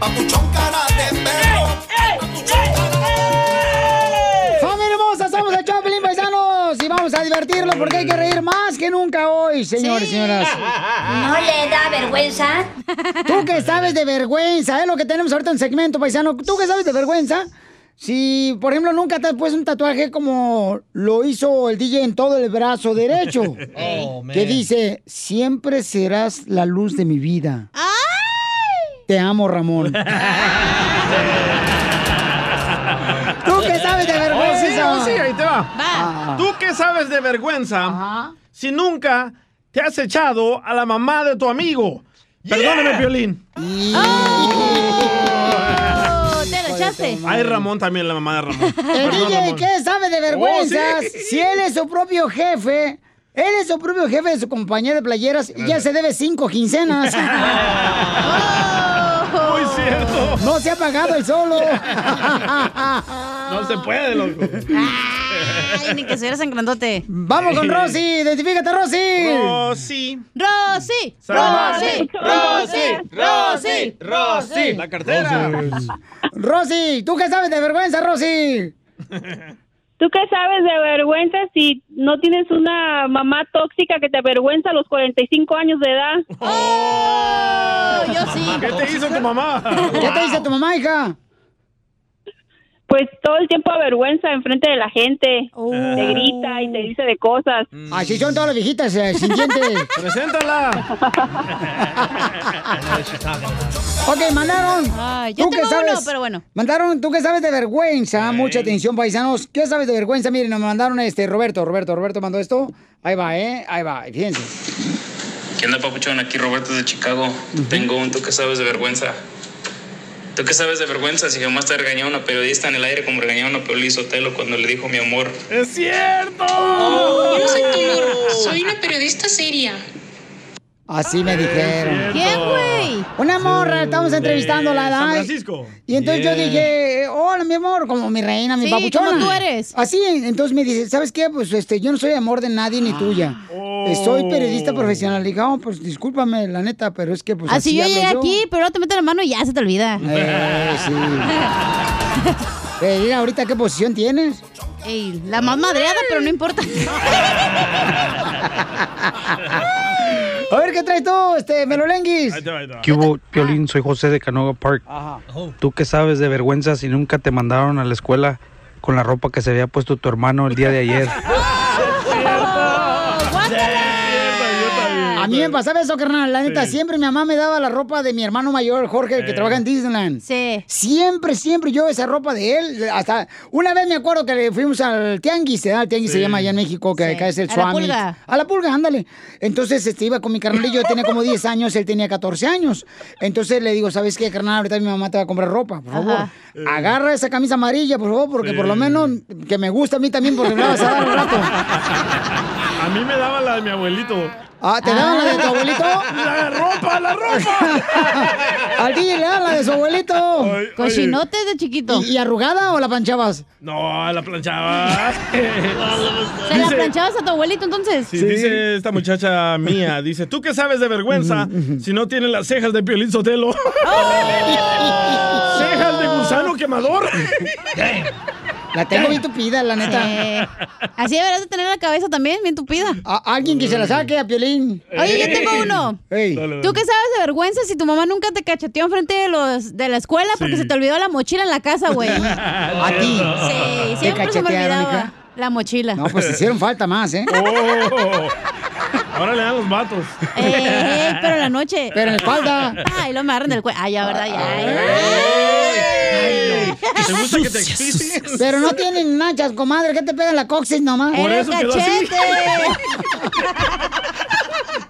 Speaker 3: papuchón cara de perro.
Speaker 4: ¡Familia hermosa! Somos el Choplin Paisanos y vamos a divertirlo porque hay que reír más que nunca hoy, señores y señoras.
Speaker 17: ¿No le da vergüenza?
Speaker 4: ¿Tú qué sabes de vergüenza? Es lo que tenemos ahorita en segmento, paisano. ¿Tú qué sabes de vergüenza? Si, por ejemplo, nunca te has puesto un tatuaje como lo hizo el DJ en todo el brazo derecho.
Speaker 3: Oh, man.
Speaker 4: que dice, siempre serás la luz de mi vida. Te amo, Ramón. ¿Tú qué sabes de vergüenza?
Speaker 6: Oh, sí, oh, sí, ahí te va.
Speaker 4: Ah.
Speaker 6: ¿Tú qué sabes de vergüenza si nunca te has echado a la mamá de tu amigo? Perdóname, Piolín.
Speaker 9: Oh, te lo echaste.
Speaker 6: Ay, Ramón también, la mamá de Ramón.
Speaker 4: El DJ. ¿qué sabe de vergüenzas?
Speaker 6: Oh, sí.
Speaker 4: Si él es su propio jefe, él es su propio jefe de su compañía de playeras y ya se debe cinco quincenas.
Speaker 6: Muy cierto.
Speaker 4: No se ha pagado el solo.
Speaker 6: No se puede, loco.
Speaker 9: Ay, ni que se en grandote.
Speaker 4: Vamos con Rosy, identifícate, Rosy.
Speaker 6: Rosy.
Speaker 9: Rosy.
Speaker 6: Rosy,
Speaker 9: Rosy. Rosy.
Speaker 6: Rosy. La cartera.
Speaker 4: Rosy, ¿tú qué sabes de vergüenza, Rosy?
Speaker 18: ¿Tú qué sabes de vergüenza si no tienes una mamá tóxica que te avergüenza a los 45 años de edad?
Speaker 9: Oh, yo sí.
Speaker 6: ¿Qué te hizo tu mamá?
Speaker 4: ¿Qué te dice tu mamá, hija?
Speaker 18: Pues todo el tiempo avergüenza enfrente de la gente. Te grita y te dice de cosas.
Speaker 4: Así son todas las viejitas eh, sin dientes.
Speaker 6: Preséntala.
Speaker 4: Ok, mandaron.
Speaker 9: Ay, yo
Speaker 4: ¿Tú qué
Speaker 9: tengo
Speaker 4: sabes?
Speaker 9: uno, pero bueno.
Speaker 4: Mandaron, ¿tú qué sabes de vergüenza? Mucha atención, paisanos. ¿Qué sabes de vergüenza? Miren, nos mandaron este Roberto, Roberto, Roberto mandó esto. Ahí va, ¿eh? Ahí va, fíjense.
Speaker 19: ¿Qué onda, papuchón? Aquí Roberto de Chicago. Tengo un tú que sabes de vergüenza. ¿Tú qué sabes de vergüenza si jamás te regañó una periodista en el aire como regañaron a Piolín Sotelo cuando le dijo mi amor?
Speaker 6: ¡Es cierto!
Speaker 19: Yo no soy tu morra,
Speaker 17: soy una periodista seria.
Speaker 4: Así me dijeron.
Speaker 9: ¿Quién, güey?
Speaker 4: Una morra, estamos entrevistándola,
Speaker 6: San
Speaker 4: ¿verdad?
Speaker 6: Francisco.
Speaker 4: Y entonces yo dije, hola, mi amor, como mi reina, mi
Speaker 9: Sí,
Speaker 4: papuchona.
Speaker 9: como tú eres.
Speaker 4: Así, entonces me dice, ¿sabes qué? Pues este, yo no soy amor de nadie ni tuya. Eh, Soy periodista profesional. Le dije, oh, pues discúlpame, la neta, pero es que pues
Speaker 9: Así
Speaker 4: así,
Speaker 9: yo llegué aquí, pero no te metes la mano y ya se te olvida.
Speaker 4: Eh, sí. Eh, ahorita qué posición tienes.
Speaker 9: Ey, la más madreada, pero no importa.
Speaker 4: A ver, ¿qué traes tú, este, Melolenguis?
Speaker 20: ¿Qué hubo, Piolín? Soy José de Canoga Park. ¿Tú qué sabes de vergüenza si nunca te mandaron a la escuela con la ropa que se había puesto tu hermano el día de ayer?
Speaker 4: A mí me pasaba eso, carnal. La neta, siempre mi mamá me daba la ropa de mi hermano mayor, Jorge, el que
Speaker 9: Eh.
Speaker 4: trabaja en Disneyland.
Speaker 9: Sí.
Speaker 4: Siempre, siempre yo esa ropa de él. Hasta una vez me acuerdo que le fuimos al Tianguis, ¿verdad? El Tianguis se llama allá en México, que
Speaker 9: Sí.
Speaker 4: acá es el
Speaker 9: A la pulga.
Speaker 4: A la pulga, ándale. Entonces, este, iba con mi carnal yo tenía como 10 años, él tenía 14 años. Entonces le digo, ¿sabes qué, carnal? Ahorita mi mamá te va a comprar ropa, por favor.
Speaker 9: Ajá.
Speaker 4: Agarra esa camisa amarilla, por favor, porque
Speaker 6: Sí.
Speaker 4: por lo menos que me gusta a mí también, porque me la vas a dar un rato.
Speaker 6: A mí me daba la de mi abuelito.
Speaker 4: Ah, ¿te daban la de tu abuelito?
Speaker 6: ¡La ropa, la ropa!
Speaker 4: Al DJ le dan la de su abuelito.
Speaker 9: Cochinote de chiquito.
Speaker 4: ¿Y, y arrugada o la planchabas?
Speaker 6: No, la planchaba.
Speaker 9: ¿Se la planchabas a tu abuelito entonces?
Speaker 6: Sí, dice esta muchacha mía, dice, ¿tú qué sabes de vergüenza si no tienes las cejas de Piolín Sotelo? ¿Cejas de gusano quemador?
Speaker 4: La tengo bien tupida, la neta.
Speaker 9: Sí. Así deberás de tener la cabeza también bien tupida.
Speaker 4: alguien que se la saque a Piolín.
Speaker 9: Oye, yo tengo uno.
Speaker 4: Ey.
Speaker 9: ¿Tú qué sabes de vergüenza si tu mamá nunca te cacheteó enfrente de los de la escuela porque
Speaker 4: Sí.
Speaker 9: se te olvidó la mochila en la casa, güey?
Speaker 4: ¿A ti?
Speaker 9: Sí,
Speaker 4: ¿Te
Speaker 9: siempre se me olvidaba
Speaker 4: hija?
Speaker 9: la mochila.
Speaker 4: No, pues hicieron falta más, ¿eh?
Speaker 6: Oh, ahora le dan los vatos.
Speaker 9: Eh, pero en la noche.
Speaker 4: Pero en la espalda.
Speaker 9: Ay, lo me agarran del cuello. Ay, ya, ¿verdad? Ya.
Speaker 6: ¿Te gusta que te existen?
Speaker 4: Pero no tienen nachas, comadre. ¿Qué te pega en la coxis nomás?
Speaker 6: Por eso quedó así.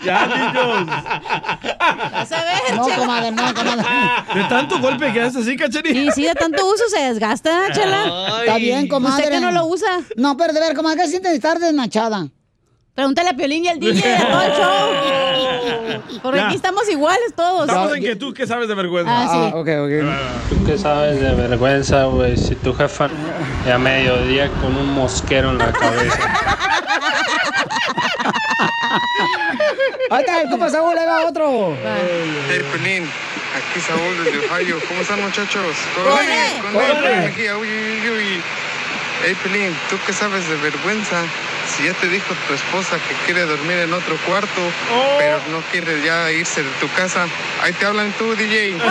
Speaker 6: Ya, niños.
Speaker 9: Vas a ver,
Speaker 4: No, comadre, no, comadre.
Speaker 6: De tanto golpe que haces así, cacharilla.
Speaker 9: Y sí, de tanto uso se desgasta, chela.
Speaker 4: Está bien, comadre.
Speaker 9: ¿Usted que no lo usa?
Speaker 4: No, pero de ver, comadre, ¿qué sientes estar desnachada?
Speaker 9: Pregúntale a Piolín y al DJ de todo el show. Porque
Speaker 6: Ya.
Speaker 9: aquí estamos iguales todos.
Speaker 6: Estamos en que tú qué sabes de vergüenza.
Speaker 9: Ah, sí.
Speaker 4: ok, ok.
Speaker 21: ¿Tú qué sabes de vergüenza, güey? Si tu jefa a mediodía con un mosquero en la cabeza.
Speaker 4: Ahí está, ¿qué pasa, Saúl? Ahí va otro.
Speaker 22: Hey, Pelín, aquí Saúl desde Ohio. ¿Cómo están, muchachos?
Speaker 4: ¡Con
Speaker 22: Con con
Speaker 4: ¡Con
Speaker 22: Hey, Pelín, ¿tú qué sabes de vergüenza? Si ya te dijo tu esposa que quiere dormir en otro cuarto, pero no quiere ya irse de tu casa, ahí te hablan tú, DJ.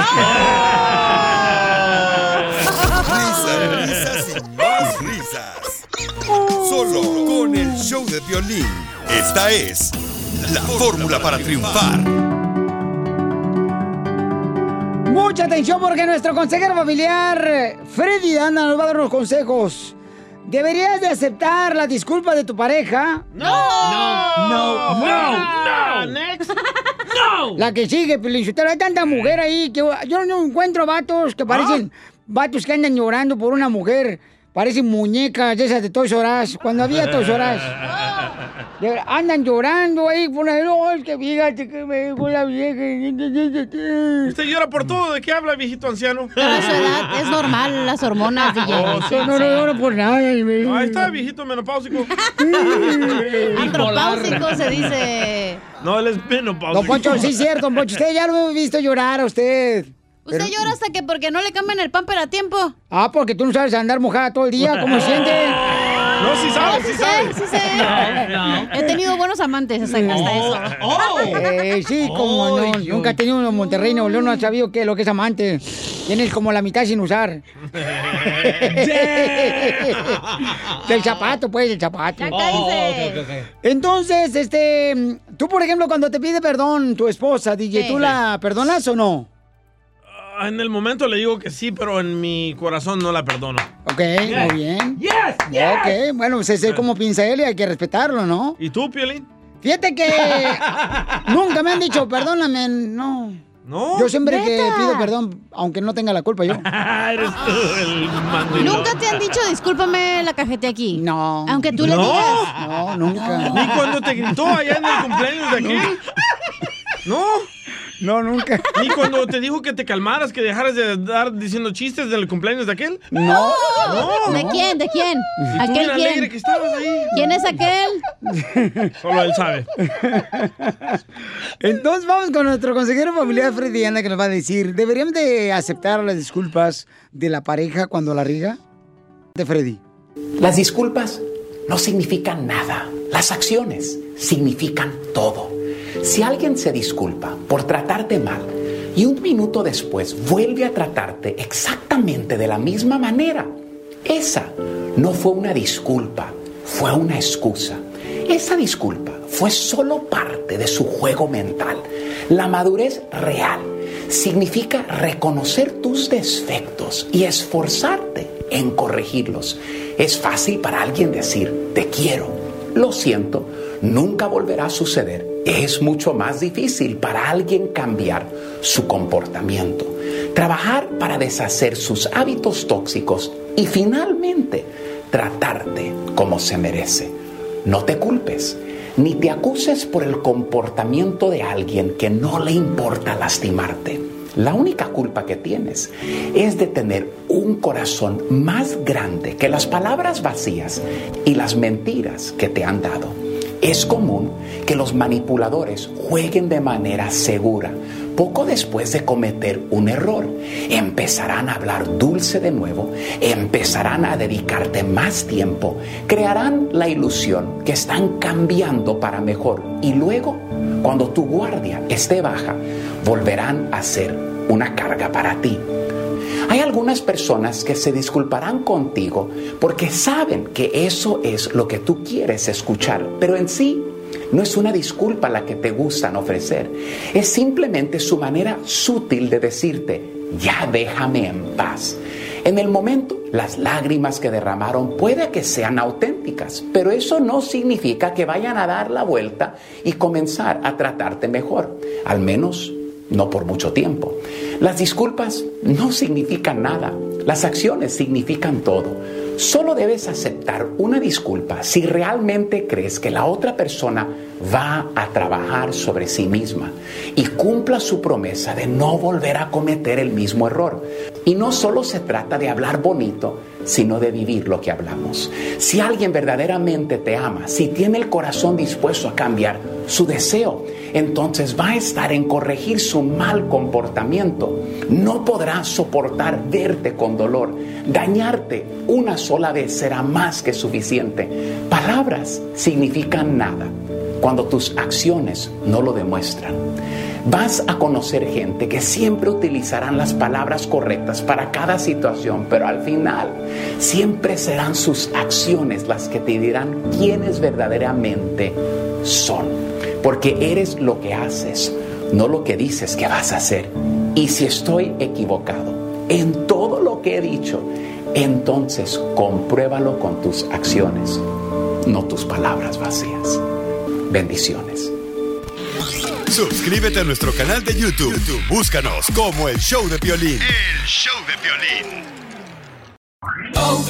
Speaker 1: Risas, risas y más risas. Solo con el show de violín. Esta es la fórmula para triunfar.
Speaker 4: Mucha atención porque nuestro consejero familiar, Freddy Anda, nos va a dar unos consejos. ¿Deberías de aceptar la disculpa de tu pareja?
Speaker 6: No. No.
Speaker 4: No.
Speaker 6: No. Next. No.
Speaker 4: La que sigue, Pelichotero. Hay tanta mujer ahí que yo no encuentro vatos que parecen vatos que andan llorando por una mujer. Parecen muñecas de esas de Toys R Us, Cuando había Toys R Us. Andan llorando ahí por la... No, es que fíjate que me la vieja.
Speaker 6: Usted llora por todo. ¿De qué habla, viejito anciano?
Speaker 9: Pero a su edad es normal, las hormonas, DJ.
Speaker 6: Oh, sí.
Speaker 4: No, no lloro por nada.
Speaker 6: Ahí está, viejito menopáusico.
Speaker 9: Antropáusico se dice.
Speaker 6: No, él es menopáusico.
Speaker 4: Don Poncho, sí es cierto, Don Poncho. Usted ya lo he visto llorar a usted.
Speaker 9: ¿Usted
Speaker 4: Pero-
Speaker 9: llora hasta que porque no le cambian el pamper a tiempo?
Speaker 4: Ah, porque tú no sabes andar mojada todo el día. ¿Cómo se siente?
Speaker 6: No, sí sabes, sí
Speaker 9: sé,
Speaker 6: sabes.
Speaker 9: sí sé. He tenido buenos amantes hasta, hasta eso.
Speaker 4: Eh, sí, como no. Nunca he tenido uno en Monterrey, Nuevo León, no ha sabido qué lo que es amante. Tienes como la mitad sin usar. Del zapato, pues, del zapato.
Speaker 9: Ya cállese.
Speaker 4: Entonces, este, tú, por ejemplo, cuando te pide perdón tu esposa, DJ,
Speaker 9: Sí.
Speaker 4: ¿tú la perdonas o no?
Speaker 6: En el momento le digo que sí, pero en mi corazón no la perdono.
Speaker 4: Ok, muy bien. Ok, bueno, pues ese es como piensa él y hay que respetarlo, ¿no?
Speaker 6: ¿Y tú, Piolín?
Speaker 4: Fíjate que nunca me han dicho, perdóname, no.
Speaker 6: ¿No?
Speaker 4: Yo siempre que pido perdón, aunque no tenga la culpa yo.
Speaker 6: Eres tú el mandilón.
Speaker 9: ¿Nunca te han dicho discúlpame la cajete aquí?
Speaker 4: No.
Speaker 9: Aunque tú le
Speaker 6: ¿No?
Speaker 9: digas.
Speaker 4: No, nunca.
Speaker 6: ¿Ni cuando te gritó allá en el cumpleaños de aquí? ¿No?
Speaker 4: No, nunca.
Speaker 6: ¿Ni cuando te dijo que te calmaras, que dejaras de dar diciendo chistes del cumpleaños de aquel?
Speaker 4: No.
Speaker 6: No.
Speaker 9: ¿De quién? ¿De quién?
Speaker 6: Y
Speaker 9: ¿Aquel quién?
Speaker 6: que estabas ahí.
Speaker 9: ¿Quién es aquel?
Speaker 6: Solo él sabe.
Speaker 4: Entonces vamos con nuestro consejero familiar Freddy Anda que nos va a decir, ¿deberíamos de aceptar las disculpas de la pareja cuando la riga? De Freddy.
Speaker 23: Las disculpas no significan nada. Las acciones significan todo. Si alguien se disculpa por tratarte mal y un minuto después vuelve a tratarte exactamente de la misma manera, esa no fue una disculpa, fue una excusa. Esa disculpa fue solo parte de su juego mental. La madurez real significa reconocer tus defectos y esforzarte en corregirlos. Es fácil para alguien decir, te quiero, lo siento, nunca volverá a suceder. Es mucho más difícil para alguien cambiar su comportamiento, trabajar para deshacer sus hábitos tóxicos y finalmente tratarte como se merece. No te culpes, ni te acuses por el comportamiento de alguien que no le importa lastimarte. La única culpa que tienes es de tener un corazón más grande que las palabras vacías y las mentiras que te han dado. Es común que los manipuladores jueguen de manera segura. Poco después de cometer un error, empezarán a hablar dulce de nuevo, empezarán a dedicarte más tiempo, crearán la ilusión que están cambiando para mejor y luego, cuando tu guardia esté baja, volverán a ser una carga para ti. Hay algunas personas que se disculparán contigo porque saben que eso es lo que tú quieres escuchar, pero en sí no es una disculpa la que te gustan ofrecer, es simplemente su manera sutil de decirte, ya déjame en paz. En el momento, las lágrimas que derramaron puede que sean auténticas, pero eso no significa que vayan a dar la vuelta y comenzar a tratarte mejor, al menos no por mucho tiempo. Las disculpas no significan nada, las acciones significan todo. Solo debes aceptar una disculpa si realmente crees que la otra persona va a trabajar sobre sí misma y cumpla su promesa de no volver a cometer el mismo error. Y no solo se trata de hablar bonito, sino de vivir lo que hablamos. Si alguien verdaderamente te ama, si tiene el corazón dispuesto a cambiar su deseo, entonces va a estar en corregir su mal comportamiento. No podrá soportar verte con dolor. Dañarte una sola vez será más que suficiente. Palabras significan nada cuando tus acciones no lo demuestran. Vas a conocer gente que siempre utilizarán las palabras correctas para cada situación, pero al final siempre serán sus acciones las que te dirán quiénes verdaderamente son. Porque eres lo que haces, no lo que dices que vas a hacer. Y si estoy equivocado en todo lo que he dicho, entonces compruébalo con tus acciones, no tus palabras vacías. Bendiciones.
Speaker 1: Suscríbete a nuestro canal de YouTube. YouTube, Búscanos como el show de violín.
Speaker 3: El show de violín.
Speaker 24: ¿Tus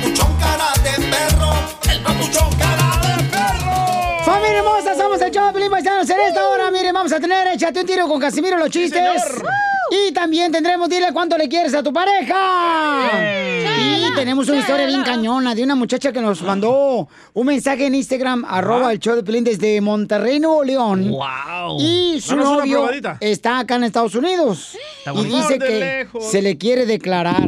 Speaker 3: Papuchón cara de perro, el papuchón cara de perro.
Speaker 4: ¡Familia hermosa! Somos el show de Pelín Paisanos. En esta hora, miren, vamos a tener Échate un tiro con Casimiro los chistes. y también tendremos Dile cuánto le quieres a tu pareja. Y tenemos una historia bien cañona de una muchacha que nos mandó un mensaje en Instagram, arroba el show de Pelín desde Monterrey, Nuevo León.
Speaker 6: ¡Wow!
Speaker 4: Y su
Speaker 6: Danos
Speaker 4: novio está acá en Estados Unidos.
Speaker 6: Está
Speaker 4: Y dice que
Speaker 6: lejos.
Speaker 4: se le quiere declarar.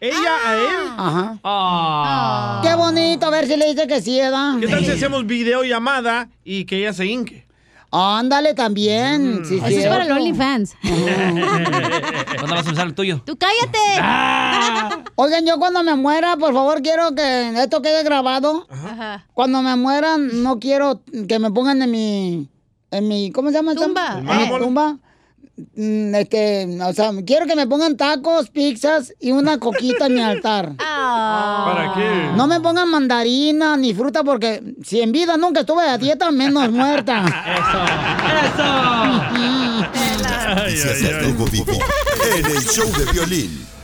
Speaker 6: ¿Ella a él?
Speaker 4: Ajá.
Speaker 6: Ah.
Speaker 4: Qué bonito, a ver si le dice que sí, ¿verdad?
Speaker 6: ¿Qué tal si hacemos videollamada y que ella se hinque?
Speaker 4: Ándale también. sí,
Speaker 9: Eso es para el. OnlyFans.
Speaker 25: ¿Cuándo vas a usar el tuyo?
Speaker 9: ¡Tú cállate!
Speaker 4: Ah. Oigan, yo cuando me muera, por favor, quiero que esto quede grabado.
Speaker 9: Ajá.
Speaker 4: Cuando me mueran, no quiero que me pongan en mi... En mi ¿Cómo se llama?
Speaker 9: Tumba.
Speaker 4: En mi tumba. Este, o sea, quiero que me pongan tacos, pizzas y una coquita en mi altar.
Speaker 6: ¿Para qué?
Speaker 4: No me pongan mandarina ni fruta porque si en vida nunca estuve a dieta, menos muerta.
Speaker 1: Noticias del Rojo Vivo en el show de violín.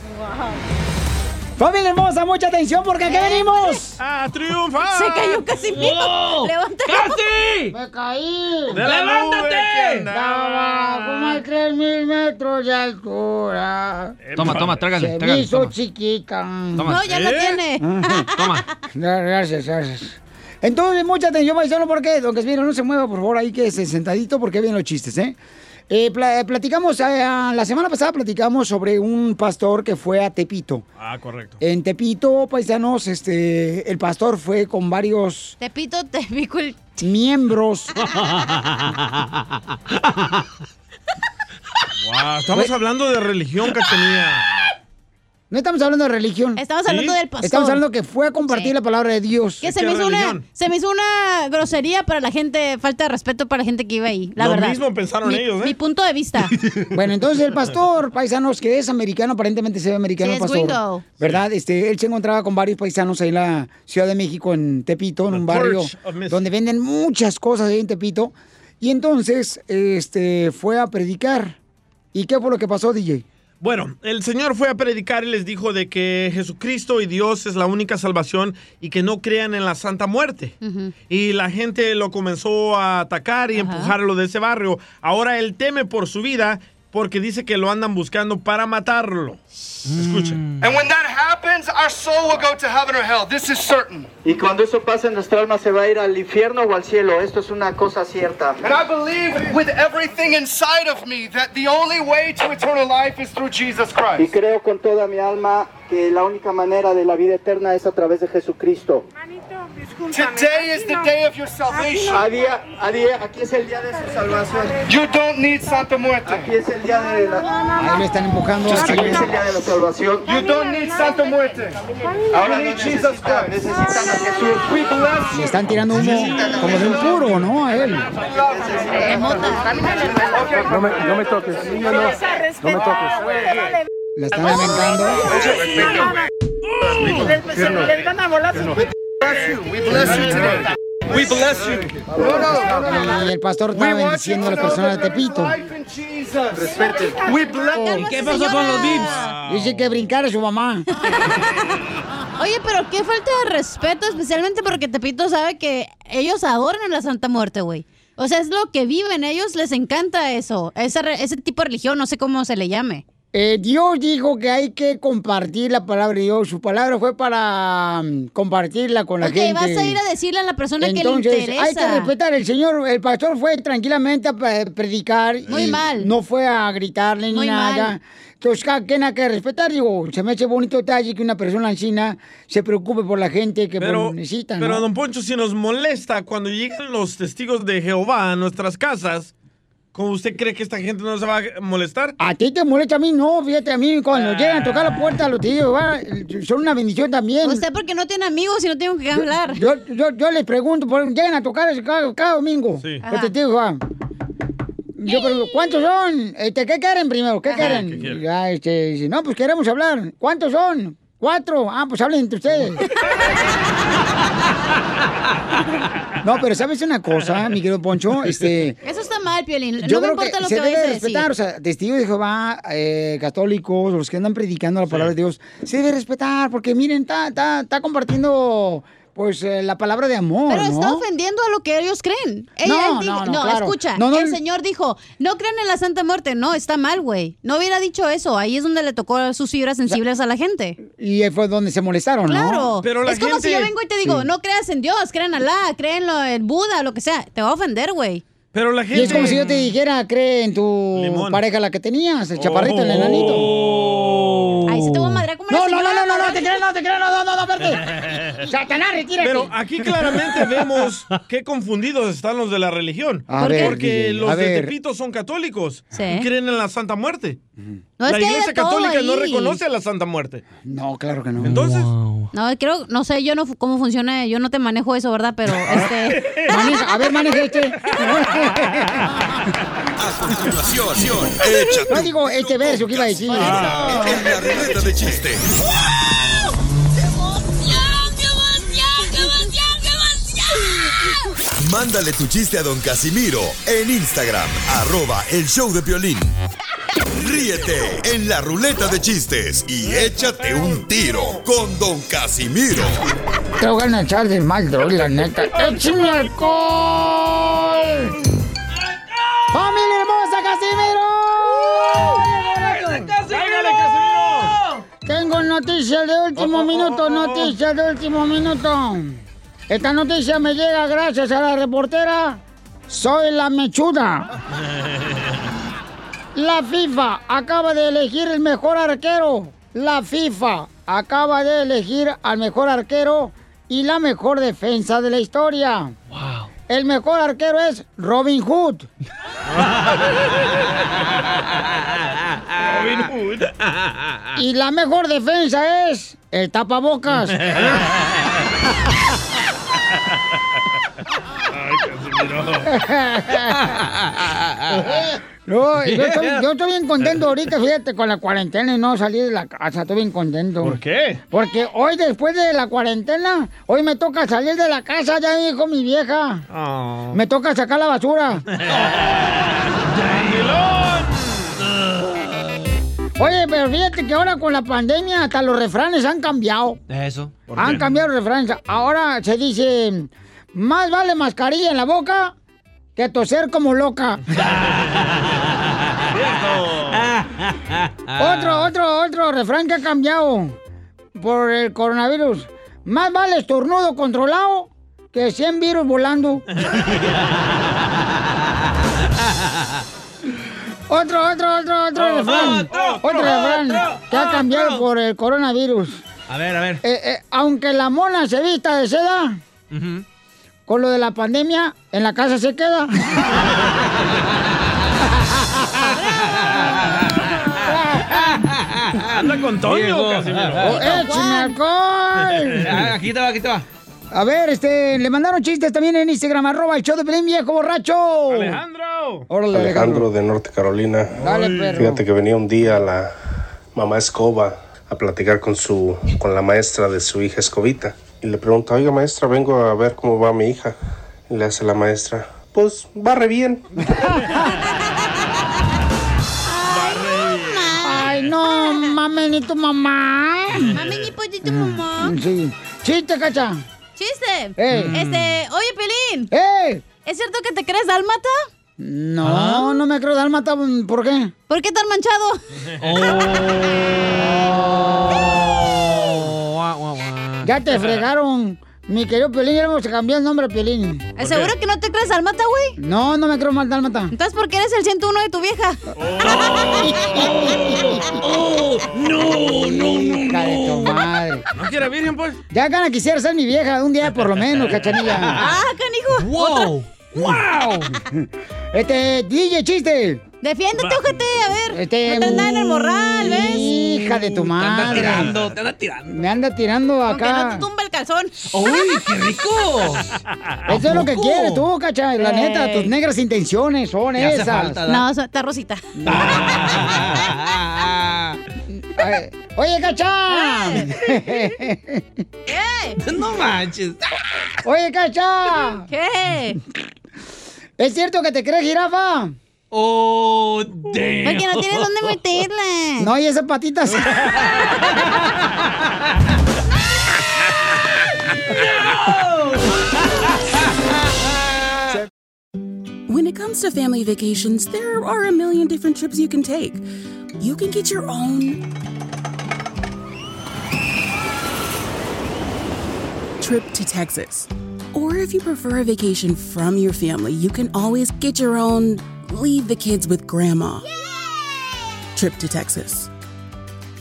Speaker 4: Familia hermosa, mucha atención porque aquí venimos.
Speaker 6: ¡A triunfar!
Speaker 9: Se cayó Casimiro.
Speaker 4: ¡Oh!
Speaker 9: Levántate.
Speaker 25: ¡Casi!
Speaker 4: Me caí.
Speaker 6: De que
Speaker 4: Estaba como a tres mil metros de altura.
Speaker 25: Toma, toma, trágale,
Speaker 4: Se
Speaker 25: trágale,
Speaker 4: me hizo
Speaker 25: toma.
Speaker 4: chiquita.
Speaker 25: Toma.
Speaker 9: No, ya lo
Speaker 6: ¿Eh?
Speaker 9: tiene.
Speaker 25: Toma.
Speaker 4: Gracias, gracias. Entonces, mucha atención, paisano, porque don Casimiro no se mueva, por favor, ahí que se sentadito, porque vienen los chistes, ¿eh? Eh, pla- platicamos, eh, la semana pasada platicamos sobre un pastor que fue a Tepito.
Speaker 6: Ah, correcto.
Speaker 4: En Tepito, paisanos, este, el pastor fue con varios
Speaker 9: Te pito, te pico el...
Speaker 4: miembros.
Speaker 6: Wow, estamos hablando de religión, Cachanía.
Speaker 4: No estamos hablando de religión.
Speaker 9: Estamos hablando del pastor.
Speaker 4: Estamos hablando que fue a compartir
Speaker 9: Sí.
Speaker 4: la palabra de Dios.
Speaker 9: Que se me, hizo una, se me hizo una grosería para la gente, falta de respeto para la gente que iba ahí, la
Speaker 6: Lo
Speaker 9: verdad.
Speaker 6: mismo pensaron
Speaker 9: Mi-
Speaker 6: ellos, ¿eh?
Speaker 9: Mi punto de vista.
Speaker 4: Bueno, entonces el pastor, paisanos, que es americano, aparentemente se ve americano,
Speaker 9: Sí, es
Speaker 4: pastor. ¿Verdad? Este, él se encontraba con varios paisanos ahí en la Ciudad de México, en Tepito, en un barrio donde venden muchas cosas ahí en Tepito. Y entonces, este, fue a predicar. ¿Y qué fue lo que pasó, DJ?
Speaker 6: Bueno, el Señor fue a predicar y les dijo de que Jesucristo y Dios es la única salvación y que no crean en la Santa Muerte. Y la gente lo comenzó a atacar y empujarlo de ese barrio. Ahora él teme por su vida porque dice que lo andan buscando para matarlo. Escuchen.
Speaker 26: And when that happens, our soul will go to heaven or hell. This is certain.
Speaker 7: Y cuando eso pase, nuestra alma se va a ir al infierno o al cielo. Esto es una cosa cierta.
Speaker 26: And I believe with everything inside of me that the only way to eternal life is through Jesus
Speaker 7: Y
Speaker 26: Christ.
Speaker 7: creo con toda mi alma que la única manera de la vida eterna es a través de Jesucristo.
Speaker 26: Today is the day of your salvation.
Speaker 7: A día, a día, aquí es el día de su salvación.
Speaker 26: You don't need Santa Muerte.
Speaker 7: Aquí es el día de la,
Speaker 4: Ahí lo están empujando.
Speaker 7: aquí es el día de la salvación.
Speaker 26: You don't need Santa Muerte.
Speaker 7: Ahora
Speaker 26: need Jesus
Speaker 7: necesitan,
Speaker 26: Christ.
Speaker 7: necesitan a Jesús.
Speaker 26: We bless
Speaker 4: Le
Speaker 26: you.
Speaker 4: están tirando humo como de un puro, ¿no? A él.
Speaker 26: No me, no me toques. No, no, no me toques.
Speaker 4: Le están aventando.
Speaker 26: We bless you today. We bless you.
Speaker 4: Y el pastor estaba bendiciendo a la persona de Tepito.
Speaker 26: Respete. We bless
Speaker 25: ¿Y qué pasó con los VIPs?
Speaker 4: Dice que brincara su mamá.
Speaker 9: Oye, pero qué falta de respeto, especialmente porque Tepito sabe que ellos adoran a la Santa Muerte, güey. O sea, es lo que viven, ellos les encanta eso, esa re- ese tipo de religión, no sé cómo se le llame.
Speaker 4: Eh, Dios dijo que hay que compartir la palabra de Dios. Su palabra fue para mm, compartirla con la
Speaker 9: Ok,
Speaker 4: gente.
Speaker 9: vas a ir a decirle a la persona
Speaker 4: Entonces,
Speaker 9: que le interesa.
Speaker 4: hay que respetar. El señor, el pastor fue tranquilamente a pre- predicar.
Speaker 9: Muy
Speaker 4: y
Speaker 9: mal.
Speaker 4: No fue a gritarle
Speaker 9: Muy
Speaker 4: ni nada.
Speaker 9: mal.
Speaker 4: Entonces, cada quien hay que respetar. Digo, se me hace bonito detalle que una persona ancina se preocupe por la gente que
Speaker 6: Pero,
Speaker 4: pues, necesita.
Speaker 6: pero
Speaker 4: ¿no?
Speaker 6: don Poncho, si nos molesta cuando llegan los testigos de Jehová a nuestras casas, ¿cómo usted cree que esta gente no se va a molestar?
Speaker 4: A ti te molesta, a mí no, fíjate, a mí cuando
Speaker 6: Ah.
Speaker 4: llegan a tocar la puerta los tíos, va, son una bendición también.
Speaker 9: Usted porque no tiene amigos y no tengo que hablar.
Speaker 4: Yo, yo, yo les pregunto, por- llegan a tocar cada, cada domingo.
Speaker 6: Sí.
Speaker 4: Va. Yo pregunto, ¿cuántos son? Este, ¿Qué quieren primero? ¿Qué quieren?
Speaker 6: ¿qué quieren?
Speaker 4: Ya, este, dice, no, pues queremos hablar. ¿Cuántos son? Cuatro. Ah, pues hablen entre ustedes. No, pero ¿sabes una cosa, mi querido Poncho? Este,
Speaker 9: Eso está mal, Piolín.
Speaker 4: yo
Speaker 9: no me
Speaker 4: creo
Speaker 9: importa
Speaker 4: que
Speaker 9: lo
Speaker 4: se
Speaker 9: que
Speaker 4: debe
Speaker 9: decir.
Speaker 4: respetar, o sea, testigos de Jehová, eh, católicos, los que andan predicando la palabra de Dios, se debe respetar, porque miren, está, está, está compartiendo, pues, eh, la palabra de amor,
Speaker 9: Pero
Speaker 4: ¿no?
Speaker 9: está ofendiendo a lo que ellos creen. Ella,
Speaker 4: No,
Speaker 9: él dijo-
Speaker 4: no, no, claro.
Speaker 9: escucha,
Speaker 4: No, no,
Speaker 9: el Señor dijo, no crean en la Santa Muerte. No, está mal, güey. No hubiera dicho eso. Ahí es donde le tocó sus fibras sensibles a la gente.
Speaker 4: Y ahí fue donde se molestaron, ¿no?
Speaker 9: Claro.
Speaker 6: Pero la
Speaker 9: es como si yo vengo y te digo,
Speaker 4: Sí.
Speaker 9: no creas en Dios, creen en Alá, creen en Buda, lo que sea. Te va a ofender, güey.
Speaker 6: Pero la
Speaker 4: Y
Speaker 6: gente...
Speaker 4: es como si yo te dijera, cree en tu
Speaker 6: Limón.
Speaker 4: pareja la que tenías, el chaparrito, el enanito.
Speaker 6: Oh.
Speaker 9: Ahí sí te voy a
Speaker 4: No,
Speaker 9: la
Speaker 4: no, no, no, no, no, te creas, no, te creas, no, no, no, no, espérate. Satanás, retírate.
Speaker 6: Pero aquí claramente vemos qué confundidos están los de la religión.
Speaker 4: A ver,
Speaker 6: Porque
Speaker 4: DJ,
Speaker 6: los
Speaker 4: a
Speaker 6: de
Speaker 4: ver.
Speaker 6: Tepito son católicos
Speaker 9: Sí.
Speaker 6: y creen en la Santa Muerte.
Speaker 9: No,
Speaker 6: la iglesia católica no reconoce a la Santa Muerte.
Speaker 4: No, claro que no.
Speaker 6: Entonces,
Speaker 9: No, creo, no sé yo no cómo funciona, yo no te manejo eso, ¿verdad? Pero este...
Speaker 4: Maneja, a ver, maneja este.
Speaker 1: A continuación, échate
Speaker 4: No digo este verso que iba a decir.
Speaker 1: en la ruleta de chiste. Mándale tu chiste a don Casimiro en Instagram, arroba el show de violín. Ríete en la ruleta de chistes y échate un tiro con don Casimiro.
Speaker 4: Te voy a echar de mal, la neta. ¡Échame alcohol! ¡Familia hermosa, Casimiro!
Speaker 25: ¡Casimiro!
Speaker 4: Tengo noticias de último minuto, noticias de último minuto. Esta noticia me llega gracias a la reportera Soy la Mechuda. La FIFA acaba de elegir el mejor arquero. La FIFA acaba de elegir al mejor arquero y la mejor defensa de la historia. El mejor arquero es Robin Hood.
Speaker 25: Robin Hood.
Speaker 4: Y la mejor defensa es el tapabocas. No, yo estoy, yo estoy bien contento ahorita, fíjate, con la cuarentena y no salir de la casa, estoy bien contento.
Speaker 6: ¿Por qué?
Speaker 4: Porque hoy, después de la cuarentena, hoy me toca salir de la casa, ya dijo mi vieja.
Speaker 6: Oh.
Speaker 4: Me toca sacar la basura. Oye, pero fíjate que ahora con la pandemia hasta los refranes han cambiado.
Speaker 25: Eso.
Speaker 4: Han cambiado los refranes. Ahora se dice, más vale mascarilla en la boca que toser como loca. otro, otro, otro refrán que ha cambiado por el coronavirus. Más vale estornudo controlado que 100 virus volando. otro, otro, otro, otro refrán.
Speaker 25: otro,
Speaker 4: Otro refrán que ha cambiado por el coronavirus.
Speaker 25: A ver, a ver.
Speaker 4: Eh, eh, aunque la mona se vista de seda,
Speaker 25: Ujú.
Speaker 4: Con lo de la pandemia, en la casa se queda.
Speaker 6: Anda con Toño.
Speaker 4: Oh, ¡Échame alcohol!
Speaker 25: Ah, Aquí te va, aquí te va.
Speaker 4: A ver, este, le mandaron chistes también en Instagram, arroba el show de Pelín, viejo borracho.
Speaker 6: Alejandro.
Speaker 4: Órale,
Speaker 27: Alejandro de Norte Carolina.
Speaker 4: Dale, perro.
Speaker 27: Fíjate que venía un día la mamá Escoba a platicar con su con la maestra de su hija Escobita y le pregunta, "Oiga, maestra, vengo a ver cómo va mi hija." Y le hace la maestra, "Pues barre bien."
Speaker 4: Ay, no, mami, ni tu mamá.
Speaker 9: Mami, ni pues, ni tu mamá.
Speaker 4: Sí. Chiste, cacha.
Speaker 9: Chiste.
Speaker 4: Ey.
Speaker 9: Este, oye, Pelín.
Speaker 4: ¡Eh!
Speaker 9: ¿Es cierto que te crees dálmata?
Speaker 4: No, no me creo dálmata, ¿por qué?
Speaker 9: ¿Por qué tan manchado?
Speaker 4: Ya te fregaron. Mi querido Piolín, ya vamos a cambiar el nombre a Piolín.
Speaker 9: ¿Seguro que no te crees dálmata, güey?
Speaker 4: No, no me creo más dálmata.
Speaker 9: Entonces, ¿por qué eres el 101 de tu vieja?
Speaker 25: Oh, no, no, no,
Speaker 4: Hija de tu madre.
Speaker 6: ¿No quiere virgen, pues?
Speaker 4: Ya gana quisiera ser mi vieja un día por lo menos, cachanilla.
Speaker 9: ¡Ah, canijo!
Speaker 4: ¡Wow! ¡Wow! Este, DJ, chiste.
Speaker 9: Defiéndete, ojete, a ver.
Speaker 4: Este,
Speaker 9: no te andan en el morral, ¿ves?
Speaker 4: Hija de tu
Speaker 25: Te anda
Speaker 4: madre.
Speaker 25: tirando, te anda tirando.
Speaker 4: Me anda tirando
Speaker 9: Aunque no
Speaker 4: acá.
Speaker 9: te tumba el calzón.
Speaker 25: ¡Uy, qué rico!
Speaker 4: Eso es lo que quieres tú, cacha. La neta, tus negras intenciones son esas.
Speaker 9: No, está rosita.
Speaker 4: Ay, Oye, cacha.
Speaker 9: ¿Qué?
Speaker 25: No manches.
Speaker 4: Oye, cacha.
Speaker 9: ¿Qué?
Speaker 4: ¿Es cierto que te crees jirafa?
Speaker 25: Oh, damn.
Speaker 9: Porque no tienes dónde meterla.
Speaker 4: No, y esas patitas.
Speaker 28: When it comes to family vacations, there are a million different trips you can take. You can get your own trip to Texas. Or if you prefer a vacation from your family, you can always get your own leave the kids with grandma trip to Texas.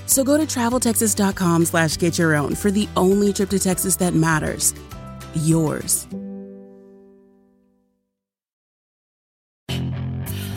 Speaker 28: So go to traveltexas.com slash get your own for the only trip to Texas that matters. Yours.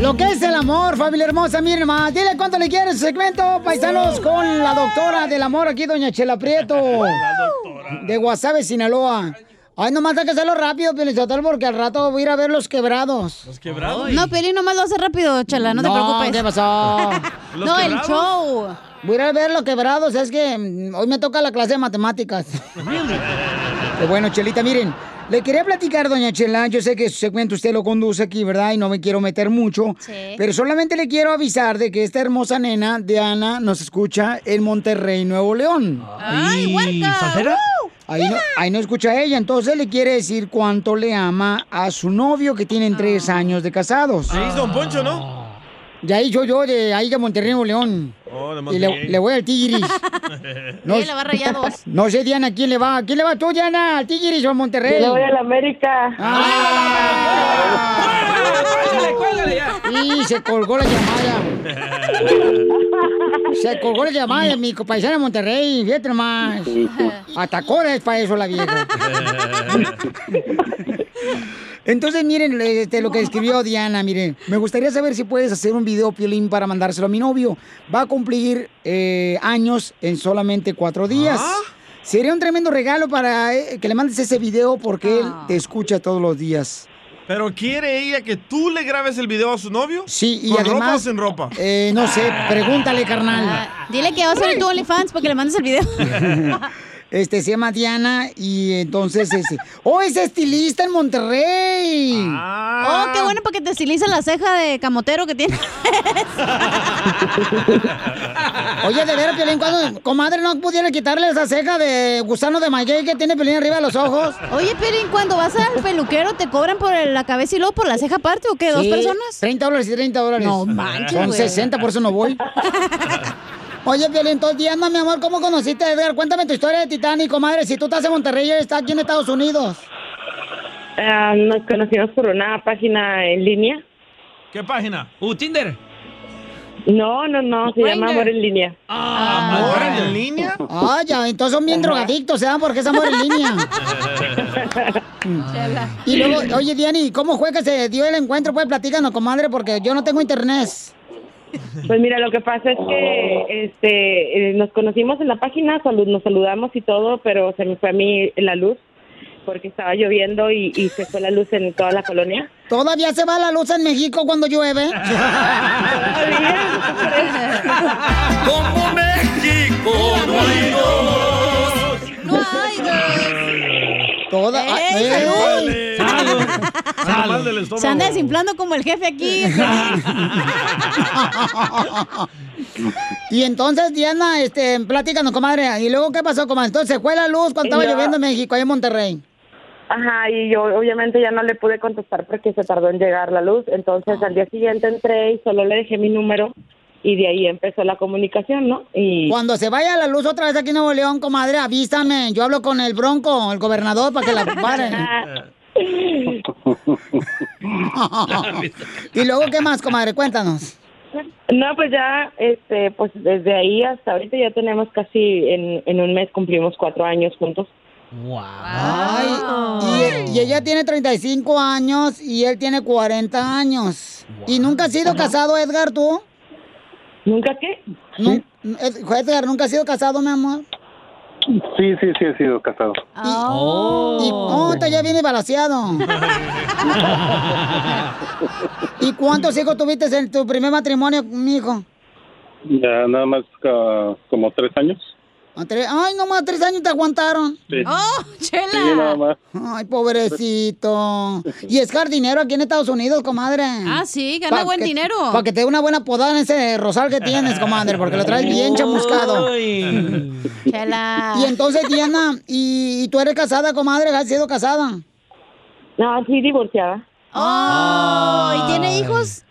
Speaker 4: Lo que es el amor, familia hermosa, miren más. Dile cuánto le quieres su segmento, paisanos, con la doctora del amor aquí, doña Chela Prieto. De Guasave, Sinaloa. Ay, nomás hay que hacerlo rápido, Pelizotel, porque al rato voy a ir a ver los quebrados.
Speaker 6: ¿Los quebrados?
Speaker 9: No, Pelín, nomás lo hace rápido, chala, no te preocupes.
Speaker 4: ¿qué pasó?
Speaker 9: ¿Los No, el show.
Speaker 4: Voy a ir a ver los quebrados, es que mm, hoy me toca la clase de matemáticas. Qué bueno, Chelita, miren, le quería platicar, doña Chela, yo sé que su segmento usted lo conduce aquí, ¿verdad? Y no me quiero meter mucho, pero solamente le quiero avisar de que esta hermosa nena, Diana, nos escucha en Monterrey, Nuevo León.
Speaker 9: ¡Ay, huerca!
Speaker 4: ¿Salsera? Ahí no, ahí no escucha a ella, entonces le quiere decir cuánto le ama a su novio que tienen tres años de casados.
Speaker 6: Es Don Poncho, ¿no?
Speaker 4: Ya ahí yo, yo, de ahí de Monterrey, Nuevo León.
Speaker 6: Oh, de
Speaker 4: Y
Speaker 6: Monterrey.
Speaker 4: le, le voy al Tigris. No,
Speaker 9: Sí, le va Rayados.
Speaker 4: no sé, Diana, ¿quién le va? ¿Quién le va tú, Diana? ¿Al Tigris o a Monterrey?
Speaker 18: Yo le voy a la América.
Speaker 25: Ya.
Speaker 4: Y se colgó la llamada. Se colgó la llamada de mi paisana de Monterrey, fíjate nomás. Cola es para eso la vieja. Entonces, miren este, lo que escribió Diana, miren. Me gustaría saber si puedes hacer un video, Piolín, para mandárselo a mi novio. Va a cumplir eh, años en solamente cuatro días. Sería un tremendo regalo para eh, que le mandes ese video porque él te escucha todos los días.
Speaker 6: ¿Pero quiere ella que tú le grabes el video a su novio?
Speaker 4: Sí, y
Speaker 6: ¿Con ropa o
Speaker 4: además...
Speaker 6: sin ropa?
Speaker 4: Eh, no sé, pregúntale, carnal.
Speaker 9: Dile que va a ser tu OnlyFans para que le mandes el video.
Speaker 4: Este se llama Diana y entonces ese. ¡Oh, es estilista en Monterrey!
Speaker 9: Oh, qué bueno para que te estilice la ceja de camotero que tienes.
Speaker 4: Oye, de veras, Piolín, cuando comadre no pudiera quitarle esa ceja de gusano de maguey que tiene Piolín arriba de los ojos.
Speaker 9: Oye, Pelín, cuando vas al peluquero, ¿te cobran por la cabeza y luego por la ceja aparte o qué? ¿Dos
Speaker 4: Sí,
Speaker 9: personas?
Speaker 4: 30 dólares y 30 dólares.
Speaker 9: No manches,
Speaker 4: Son
Speaker 9: güey.
Speaker 4: 60, por eso no voy. Oye, Piolín, entonces, Diana, mi amor, ¿cómo conociste a Edgar? Cuéntame tu historia de Titanic, comadre. Si tú estás en Monterrey y él está aquí en Estados Unidos.
Speaker 18: Ah, nos conocimos por una página en línea.
Speaker 6: ¿Qué página?
Speaker 25: Uh, Tinder.
Speaker 18: No, no, no, se llama Amor en línea.
Speaker 6: ¿Amor en línea?
Speaker 4: Ah, ya, entonces son bien drogadictos, ¿sabes? Porque es amor en línea. Y luego, oye, Diani, ¿cómo fue que se dio el encuentro? Pues platícanos, comadre, porque yo no tengo internet.
Speaker 18: Pues mira, lo que pasa es que este, eh, nos conocimos en la página, salud, nos saludamos y todo, pero se me fue a mí la luz porque estaba lloviendo y, y se fue la luz en toda la colonia.
Speaker 4: ¿Todavía se va la luz en México cuando llueve?
Speaker 3: Como México no hay dos.
Speaker 4: Toda.
Speaker 9: ¡Ey,
Speaker 4: ¡Ey!
Speaker 9: salud!
Speaker 6: Anda mal del estómago.
Speaker 9: Se anda desinflando como el jefe aquí.
Speaker 4: Y entonces, Diana, este, platícanos, comadre. ¿Y luego qué pasó, comadre? Entonces, ¿se fue la luz cuando estaba
Speaker 18: yo-
Speaker 4: lloviendo en México, ahí en Monterrey?
Speaker 18: Ajá, y yo obviamente ya no le pude contestar porque se tardó en llegar la luz. Entonces al día siguiente entré y solo le dejé mi número y de ahí empezó la comunicación, ¿no? Y
Speaker 4: Cuando se vaya la luz otra vez aquí en Nuevo León, comadre, avísame. Yo hablo con el Bronco, el gobernador, para que la paren. y luego, ¿qué más, comadre? Cuéntanos.
Speaker 18: No, pues ya, este, pues desde ahí hasta ahorita ya tenemos casi, en, en un mes cumplimos cuatro años juntos.
Speaker 4: Ay, y, y ella tiene 35 años y él tiene 40 años. ¿Y nunca has sido casado, Edgar, tú?
Speaker 18: ¿Nunca qué?
Speaker 4: Ed- Edgar, ¿nunca has sido casado, mi amor?
Speaker 29: Sí, sí, sí, he sido casado.
Speaker 4: Y, oh, te ya viene balaseado. ¿Y cuántos hijos tuviste en tu primer matrimonio, mijo?
Speaker 29: Ya nada más ca- como tres años.
Speaker 4: Ay, nomás tres años te aguantaron.
Speaker 29: Sí.
Speaker 9: ¡Oh,
Speaker 29: Sí, nada más.
Speaker 4: Ay, pobrecito. Y es jardinero aquí en Estados Unidos, comadre.
Speaker 9: Ah, sí, gana buen dinero.
Speaker 4: Para que te dé una buena podada en ese rosal que tienes, comadre, porque lo traes bien chamuscado.
Speaker 9: Chela.
Speaker 4: Y entonces, Diana, ¿y, y tú eres casada, comadre? ¿Has sido casada?
Speaker 18: No, sí, divorciada.
Speaker 9: Oh, ¿y tiene hijos?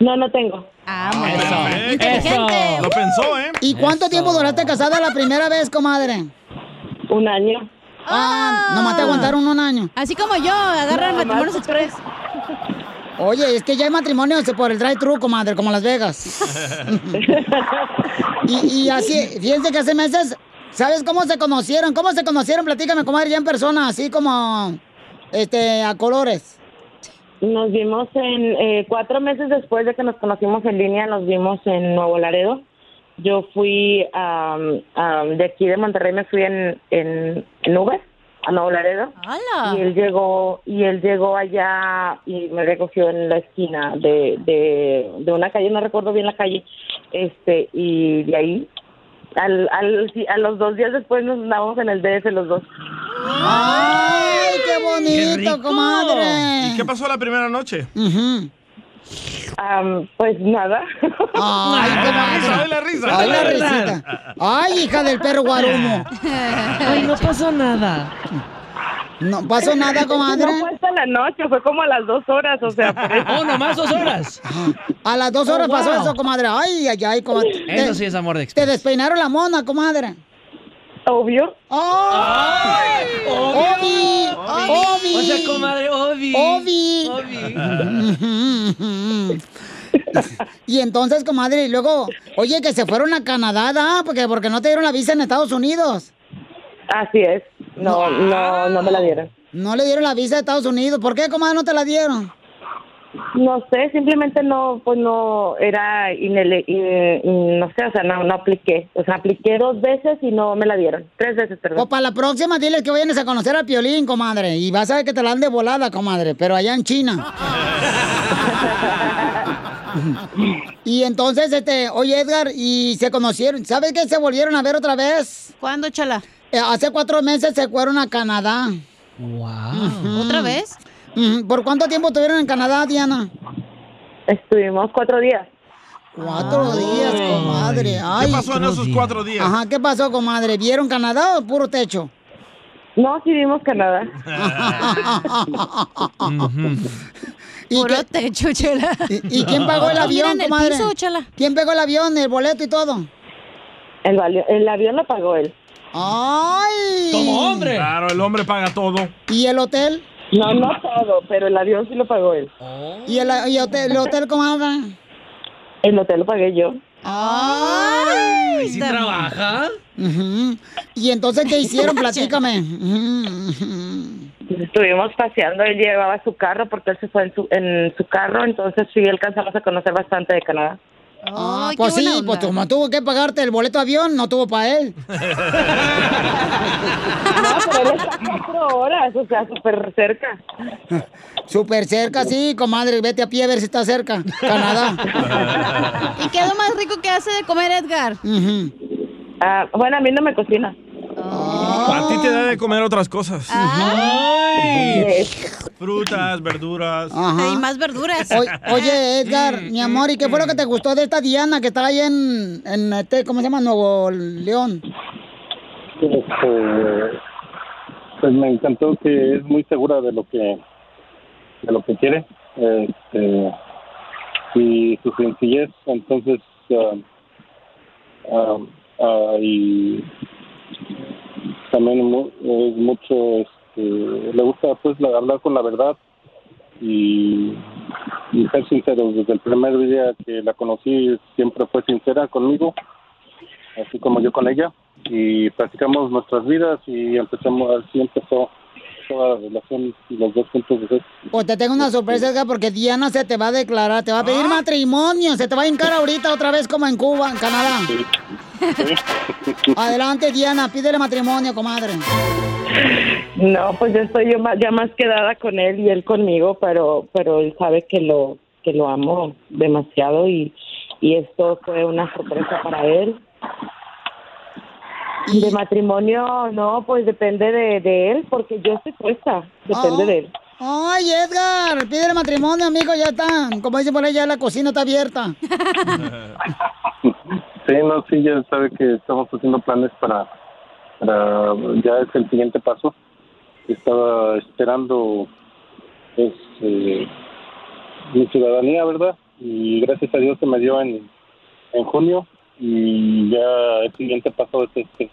Speaker 18: No, no tengo.
Speaker 9: Ah,
Speaker 6: Perfecto.
Speaker 9: Inteligente.
Speaker 6: Lo pensó, ¿eh?
Speaker 4: ¿Y cuánto tiempo duraste casada la primera vez, comadre?
Speaker 18: Un año.
Speaker 4: Ah, nomás te aguantaron un año.
Speaker 9: Así como yo, agarran
Speaker 18: No,
Speaker 9: matrimonios express.
Speaker 4: Oye, es que ya hay matrimonios por el drive-thru, comadre, como Las Vegas. y, y así, fíjense que hace meses, ¿sabes cómo se conocieron? ¿Cómo se conocieron? Platícame, comadre, ya en persona, así como, este, a colores.
Speaker 18: Nos vimos en eh, cuatro meses después de que nos conocimos en línea, nos vimos en Nuevo Laredo. Yo fui am, de aquí de Monterrey, me fui en, en, en Uber a Nuevo Laredo. Y él llegó y él llegó allá y me recogió en la esquina de, de, de una calle, no recuerdo bien la calle, este y de ahí al, al, sí, a los dos días después nos andábamos en el DF los dos.
Speaker 4: ¡Ay, qué bonito,
Speaker 6: rico!
Speaker 4: comadre!
Speaker 6: ¿Y qué pasó la primera noche?
Speaker 18: Pues nada.
Speaker 4: Ay, comadre.
Speaker 6: Ay, la risa.
Speaker 4: Ay, la risita. Ay, hija del perro guarumo.
Speaker 25: Ay, no pasó nada.
Speaker 4: No pasó nada, comadre.
Speaker 18: No fue hasta la noche, fue como a las dos horas, o sea. por eso.
Speaker 25: Oh, nomás dos horas.
Speaker 4: A las dos horas
Speaker 25: Oh,
Speaker 4: pasó
Speaker 25: wow.
Speaker 4: eso, comadre. Ay, ay, ay, comadre.
Speaker 25: Eso sí es amor de
Speaker 4: Te despeinaron la mona, comadre.
Speaker 18: Obvio.
Speaker 4: ¡Ay! ¡Obi! ¡Obi!
Speaker 25: O sea, comadre, Obi.
Speaker 4: ¡Obi! y entonces, comadre, y luego, oye, que se fueron a Canadá, ¿da? Porque, porque no te dieron la visa en Estados Unidos.
Speaker 18: Así es. No, no, no me la dieron.
Speaker 4: No le dieron la visa de Estados Unidos. ¿Por qué, comadre, no te la dieron?
Speaker 18: No sé, simplemente no, pues no, era inele, in- in- no sé, o sea, no, no apliqué. O sea, apliqué dos veces y no me la dieron. Tres veces, perdón.
Speaker 4: Pues para la próxima, diles que vayan a conocer al Piolín, comadre. Y vas a ver que te la dan de volada, comadre, pero allá en China. y entonces, este, oye, Edgar, y se conocieron. ¿Sabes que se volvieron a ver otra vez?
Speaker 9: ¿Cuándo, chala?
Speaker 4: Eh, hace cuatro meses se fueron a Canadá.
Speaker 25: Wow.
Speaker 9: ¿Otra vez?
Speaker 4: ¿Por cuánto tiempo estuvieron en Canadá, Diana?
Speaker 18: Estuvimos cuatro días.
Speaker 4: Cuatro días, comadre. Ay.
Speaker 6: ¿Qué pasó en esos cuatro días?
Speaker 4: Ajá, ¿qué pasó, comadre? ¿Vieron Canadá o puro techo?
Speaker 18: No, sí vimos Canadá.
Speaker 4: ¿Y
Speaker 9: Puro
Speaker 4: qué-
Speaker 9: techo, chela.
Speaker 4: ¿Y, y quién pagó el
Speaker 9: ¿No
Speaker 4: avión,
Speaker 9: el
Speaker 4: comadre?
Speaker 9: piso?
Speaker 4: ¿Quién pagó el avión, el boleto y todo?
Speaker 18: El, el avión lo pagó él.
Speaker 4: ¡Ay!
Speaker 25: Como hombre.
Speaker 6: Claro, el hombre paga todo.
Speaker 4: ¿Y el hotel?
Speaker 18: No, no todo, pero el avión sí lo pagó él.
Speaker 4: ¿Y el, y hotel, el hotel, comadre?
Speaker 18: El hotel lo pagué yo.
Speaker 4: ¡Ay!
Speaker 25: ¿Y si trabaja?
Speaker 4: ¿Y entonces qué hicieron? Platícame.
Speaker 18: Estuvimos paseando, él llevaba su carro porque él se fue en su, en su carro, entonces sí alcanzamos a conocer bastante de Canadá.
Speaker 4: Ah, pues sí,
Speaker 9: onda.
Speaker 4: pues como tuvo que pagarte el boleto de avión, no tuvo para él.
Speaker 18: No, pero él está cuatro horas, o sea, súper cerca.
Speaker 4: Súper cerca, sí, comadre, vete a pie a ver si está cerca. Canadá.
Speaker 9: ¿Y qué es lo más rico que hace de comer Edgar?
Speaker 4: Ujú.
Speaker 18: Ah, bueno, a mí no me cocina.
Speaker 6: A ti te da de comer otras cosas.
Speaker 18: Eh,
Speaker 6: Frutas, verduras.
Speaker 4: Ajá.
Speaker 9: Y más verduras.
Speaker 4: O- oye, Edgar, mi amor, ¿y qué fue lo que te gustó de esta Diana que está ahí en, en este, ¿cómo se llama? Nuevo León.
Speaker 29: Este, pues me encantó que es muy segura de lo que de lo que quiere este, y su sencillez entonces ah, ah, ah, y también es mucho este, le gusta pues la- hablar con la verdad y, y ser sincero. Desde el primer día que la conocí siempre fue sincera conmigo así como yo con ella. Y practicamos nuestras vidas y empezamos así empezó toda la relación y los dos de.
Speaker 4: Pues te tengo una sorpresa, Edgar, porque Diana se te va a declarar, te va a pedir
Speaker 9: Ah.
Speaker 4: matrimonio, se te va a hincar ahorita otra vez como en Cuba, en Canadá. Adelante, Diana, pídele matrimonio, comadre.
Speaker 18: No, pues yo estoy yo más, ya más quedada con él y él conmigo, pero pero él sabe que lo que lo amo demasiado y, y esto fue una sorpresa para él. De matrimonio, no, pues depende de, de él, porque yo estoy puesta, depende
Speaker 4: Ah.
Speaker 18: de él.
Speaker 4: Ay, Edgar, pídele matrimonio, amigo, ya está. Como dicen por ahí, ya la cocina está abierta.
Speaker 29: Sí, no, sí, ya sabe que estamos haciendo planes para, para ya es el siguiente paso. Estaba esperando pues, eh, mi ciudadanía, ¿verdad? Y gracias a Dios se me dio en, en junio y ya el siguiente paso es este,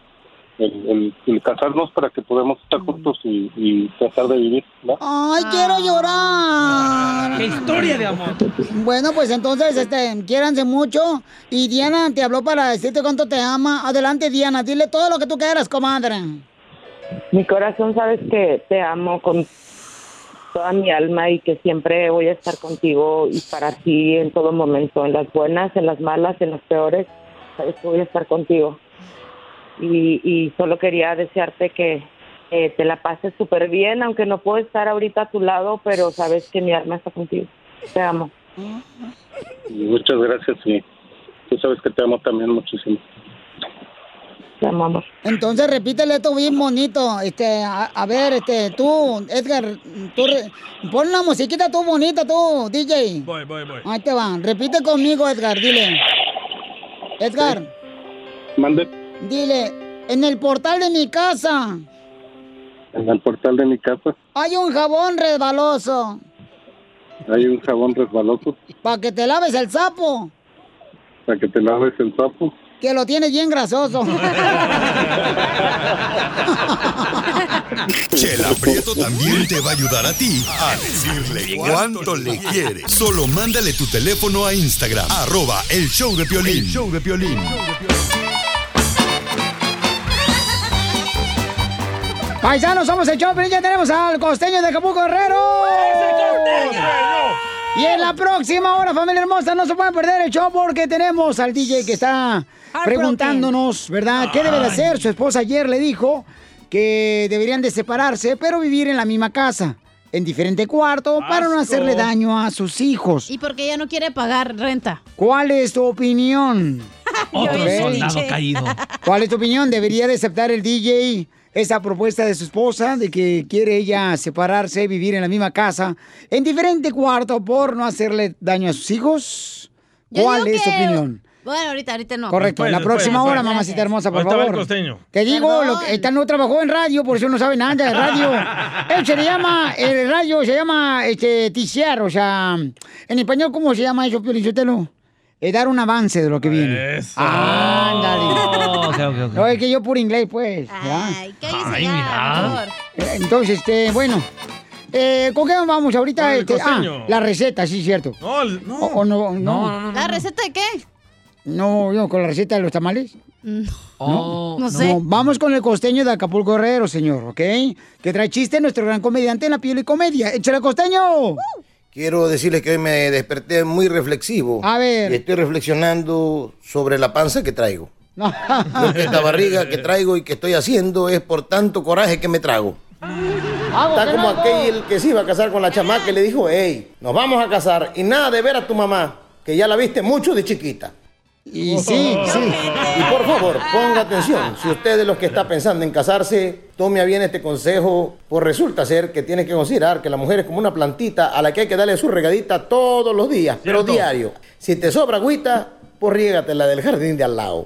Speaker 29: el, el- el casarnos para que podamos estar juntos y, y tratar de vivir, ¿no?
Speaker 4: Ay, quiero llorar.
Speaker 25: ¡Qué historia de amor!
Speaker 4: Bueno, pues entonces, este, quiéranse mucho. Y Diana te habló para decirte cuánto te ama. Adelante, Diana, dile todo lo que tú quieras, comadre.
Speaker 18: Mi corazón, sabes que te amo con toda mi alma y que siempre voy a estar contigo y para ti en todo momento, en las buenas, en las malas, en las peores, voy a estar contigo. Y, y solo quería desearte que eh, te la pases súper bien, aunque no puedo estar ahorita a tu lado, pero sabes que mi alma está contigo. Te amo.
Speaker 29: Muchas gracias y tú sabes que te amo también muchísimo.
Speaker 18: Te amo, amor.
Speaker 4: Entonces repítele esto bien bonito. Este, a, a ver, este, tú, Edgar, tú re- pon una musiquita tú bonita, tú, DJ.
Speaker 6: Voy, voy, voy.
Speaker 4: Ahí te va. Repite conmigo, Edgar, dile. Edgar,
Speaker 29: Mande.
Speaker 4: Dile, en el portal de mi casa.
Speaker 29: En el portal de mi casa.
Speaker 4: Hay un jabón resbaloso.
Speaker 29: Hay un jabón resbaloso.
Speaker 4: Para que te laves el sapo,
Speaker 29: para que te laves el sapo.
Speaker 4: Que lo tienes bien grasoso.
Speaker 1: Chela Prieto también te va a ayudar a ti a decirle cuánto le quiere. Solo mándale tu teléfono a Instagram, arroba el show de Piolín. El show de Piolín.
Speaker 4: Paisanos, somos el Choplin, ya tenemos al costeño de Acapulco Guerrero. Y en la próxima hora, familia hermosa, no se pueden perder el show porque tenemos al DJ que está preguntándonos, ¿verdad? ¿Qué debe de hacer? Su esposa ayer le dijo que deberían de separarse, pero vivir en la misma casa, en diferente cuarto, para no hacerle daño a sus hijos.
Speaker 9: Y porque ella no quiere pagar renta.
Speaker 4: ¿Cuál es tu opinión?
Speaker 25: Otro soldado caído.
Speaker 4: ¿Cuál es tu opinión? ¿Debería de aceptar el DJ esa propuesta de su esposa de que quiere ella separarse, vivir en la misma casa, en diferente cuarto por no hacerle daño a sus hijos? ¿Cuál es tu
Speaker 9: que-
Speaker 4: opinión?
Speaker 9: Bueno, ahorita, ahorita no.
Speaker 4: Correcto, en la próxima hora, mamacita hermosa, por
Speaker 6: va el
Speaker 4: favor.
Speaker 6: costeño.
Speaker 4: Te digo, lo que, esta no trabajó en radio, por eso no sabe nada de radio. Él se le llama, el radio se llama este, ticiar, o sea, en español, ¿cómo se llama eso, Piolichotelo? Es dar un avance de lo que viene.
Speaker 25: Oh, ok, ok, ok.
Speaker 4: No, es que yo por inglés, pues.
Speaker 9: Ay, cállese
Speaker 25: Ay,
Speaker 9: ya,
Speaker 25: mira.
Speaker 4: Eh, Entonces, este, bueno. Eh, ¿Con qué vamos ahorita?
Speaker 6: Con el
Speaker 4: Este, ah, la receta, sí, cierto.
Speaker 6: No, no.
Speaker 4: O, o no, no,
Speaker 9: ¿La receta de qué?
Speaker 4: no, no, con la receta de los tamales.
Speaker 25: Oh,
Speaker 9: No sé.
Speaker 4: No, vamos con el costeño de Acapulco Guerrero, señor, ¿ok? Que trae chiste nuestro gran comediante en la piel y comedia. ¡Échale costeño!
Speaker 14: Quiero decirles que hoy me desperté muy reflexivo.
Speaker 4: A ver.
Speaker 14: Y estoy reflexionando sobre la panza que traigo.
Speaker 4: No.
Speaker 14: Que esta barriga que traigo y que estoy haciendo es por tanto coraje que me trago.
Speaker 4: Hago,
Speaker 14: Está
Speaker 4: ¿qué
Speaker 14: como aquel que se iba a casar con la chamaca y le dijo, hey, nos vamos a casar y nada de ver a tu mamá, que ya la viste mucho de chiquita.
Speaker 4: Y sí, sí.
Speaker 14: Y por favor, ponga atención. Si usted es los que está pensando en casarse, tome a bien este consejo, pues resulta ser que tiene que considerar que la mujer es como una plantita a la que hay que darle su regadita todos los días, pero diario. Si te sobra agüita, pues riégatela del jardín de al lado.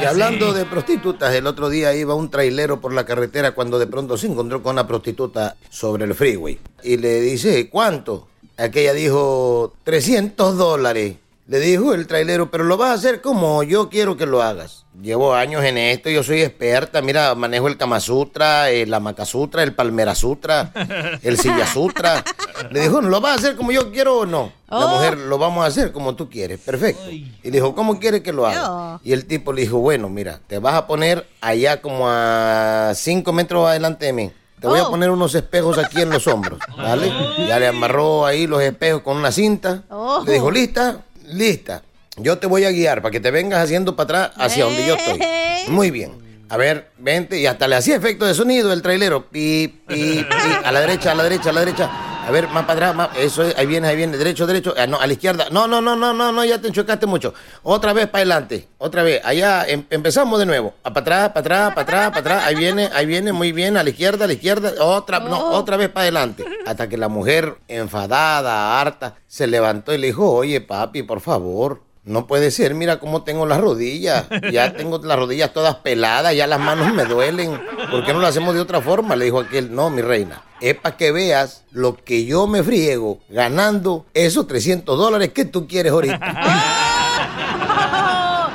Speaker 14: Y hablando de prostitutas, el otro día iba un trailero por la carretera cuando de pronto se encontró con una prostituta sobre el freeway. Y le dice, ¿cuánto? Aquella dijo, 300 dólares. Le dijo el trailero, pero lo vas a hacer como yo quiero que lo hagas. Llevo años en esto, yo soy experta, mira, manejo el Kama Sutra, el Amaka Sutra, el Palmera Sutra, el Silla Sutra. Le dijo, ¿lo vas a hacer como yo quiero o no? La
Speaker 9: Oh.
Speaker 14: mujer, lo vamos a hacer como tú quieres, perfecto. Y dijo, ¿cómo quieres que lo haga? Y el tipo le dijo, bueno, mira, te vas a poner allá como a 5 metros adelante de mí. Te voy a
Speaker 9: Oh.
Speaker 14: poner unos espejos aquí en los hombros, ¿vale? Ya le amarró ahí los espejos con una cinta.
Speaker 9: Oh.
Speaker 14: Le dijo, ¿lista? Lista. Yo te voy a guiar para que te vengas haciendo para atrás hacia donde yo estoy.
Speaker 9: Ey.
Speaker 14: Muy bien. A ver, vente. Y hasta le hacía efecto de sonido el trailero. Pi, pi, pi. A la derecha, a la derecha, a la derecha. A ver, más para atrás, más. Eso es, ahí viene, ahí viene. Derecho, derecho. Ah, no, a la izquierda. No, no, no, no, no, no, ya te chocaste mucho. Otra vez para adelante. Otra vez. Allá em- empezamos de nuevo. Para atrás, para atrás, para atrás, para atrás. Ahí viene, ahí viene, muy bien. A la izquierda, a la izquierda. Otra, no, otra vez para adelante. Hasta que la mujer, enfadada, harta, se levantó y le dijo, oye, papi, por favor. No puede ser, mira cómo tengo las rodillas. Ya tengo las rodillas todas peladas, ya las manos me duelen. ¿Por qué no lo hacemos de otra forma? Le dijo aquel, no, mi reina. Es para que veas lo que yo me friego ganando esos 300 dólares que tú quieres ahorita.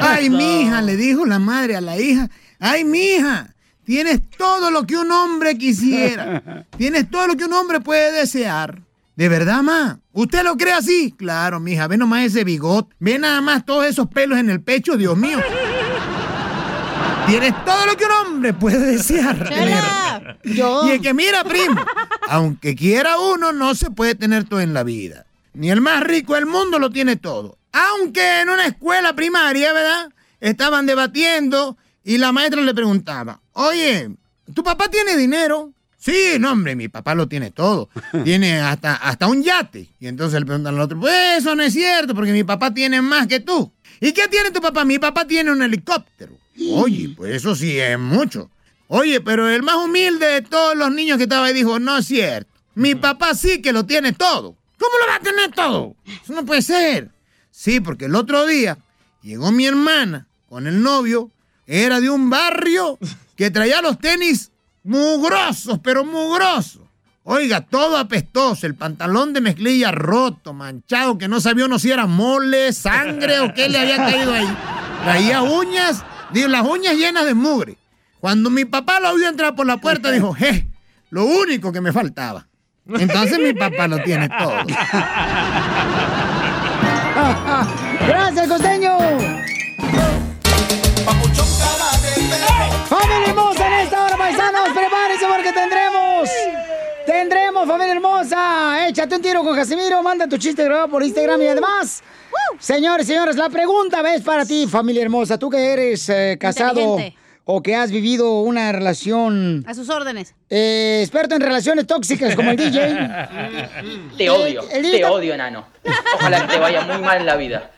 Speaker 30: Ay, mija, le dijo la madre a la hija. Ay, mija, tienes todo lo que un hombre quisiera. Tienes todo lo que un hombre puede desear. ¿De verdad, ma? ¿Usted lo cree así? Claro, mija, ve nomás ese bigote. Ve nada más todos esos pelos en el pecho, Dios mío. Tienes todo lo que un hombre puede desear. tener. Y es que mira, primo, aunque quiera uno, no se puede tener todo en la vida. Ni el más rico del mundo lo tiene todo. Aunque en una escuela primaria, ¿verdad? Estaban debatiendo y la maestra le preguntaba, oye, ¿tu papá tiene dinero? Sí, no, hombre, mi papá lo tiene todo. Tiene hasta, hasta un yate. Y entonces le preguntan al otro, pues eso no es cierto, porque mi papá tiene más que tú. ¿Y qué tiene tu papá? Mi papá tiene un helicóptero. Oye, pues eso sí es mucho. Oye, pero el más humilde de todos los niños que estaba ahí dijo, no es cierto. Mi papá sí que lo tiene todo. ¿Cómo lo va a tener todo? Eso no puede ser. Sí, porque el otro día llegó mi hermana con el novio. Era de un barrio que traía los tenis mugrosos, pero mugrosos. Oiga, todo apestoso, el pantalón de mezclilla roto, manchado, que no sabía uno si era mole, sangre o qué le había caído ahí. Traía uñas, digo, las uñas llenas de mugre. Cuando mi papá lo vio entrar por la puerta, dijo, je, lo único que me faltaba. Entonces mi papá lo tiene todo.
Speaker 4: Con Casimiro, manda tu chiste grabado por Instagram y además... Señores, señores, la pregunta es para ti, familia hermosa. Tú que eres eh, casado o que has vivido una relación...
Speaker 9: A sus órdenes.
Speaker 4: eh, experto en relaciones tóxicas como el DJ.
Speaker 31: Te odio,
Speaker 4: el
Speaker 31: te odio, enano. Ojalá que te vaya muy mal en la vida.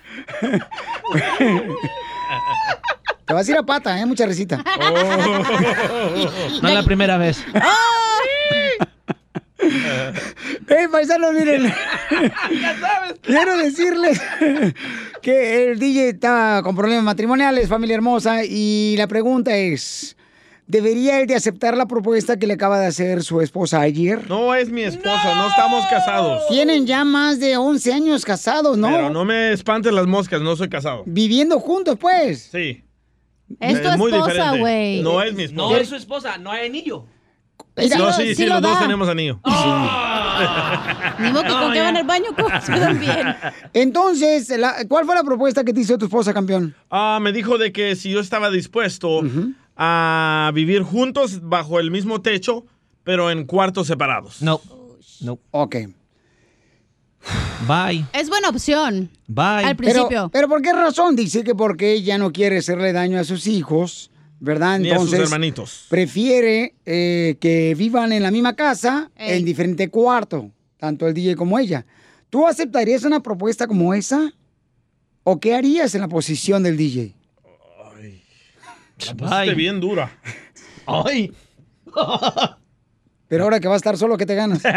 Speaker 4: Te vas a ir a pata, ¿eh? Mucha risita.
Speaker 25: No es la primera vez.
Speaker 4: ¡Ey, paisanos, miren! Quiero decirles que el DJ está con problemas matrimoniales, familia hermosa, y la pregunta es, ¿debería él de aceptar la propuesta que le acaba de hacer su esposa ayer?
Speaker 6: No es mi esposa, no, estamos casados.
Speaker 4: Tienen ya más de 11 años casados, ¿no?
Speaker 6: Pero no me espantes las moscas, no soy casado.
Speaker 4: Viviendo juntos, pues.
Speaker 6: Sí.
Speaker 9: Es tu
Speaker 6: muy
Speaker 9: esposa, güey.
Speaker 6: No es mi esposa.
Speaker 25: No es su esposa, no hay anillo.
Speaker 6: No, sí, sí, los dos tenemos anillo.
Speaker 9: Ni modo que con que van al baño, ¿cómo se ven bien?
Speaker 4: Entonces, la- ¿cuál fue la propuesta que te hizo tu esposa, campeón?
Speaker 6: Ah, me dijo de que si yo estaba dispuesto a vivir juntos bajo el mismo techo, pero en cuartos separados.
Speaker 25: No. No.
Speaker 4: Ok.
Speaker 25: Bye.
Speaker 9: Es buena opción.
Speaker 25: Bye.
Speaker 9: Al principio.
Speaker 4: Pero, pero ¿por qué razón? Dice que porque ella no quiere hacerle daño a sus hijos, ¿verdad?
Speaker 6: Ni a sus
Speaker 4: Entonces,
Speaker 6: hermanitos.
Speaker 4: prefiere eh, que vivan en la misma casa, en diferente cuarto, tanto el DJ como ella. ¿Tú aceptarías una propuesta como esa? ¿O qué harías en la posición del DJ?
Speaker 6: La pusiste bien dura.
Speaker 25: Ay.
Speaker 4: Pero ahora que va a estar solo, ¿qué te ganas?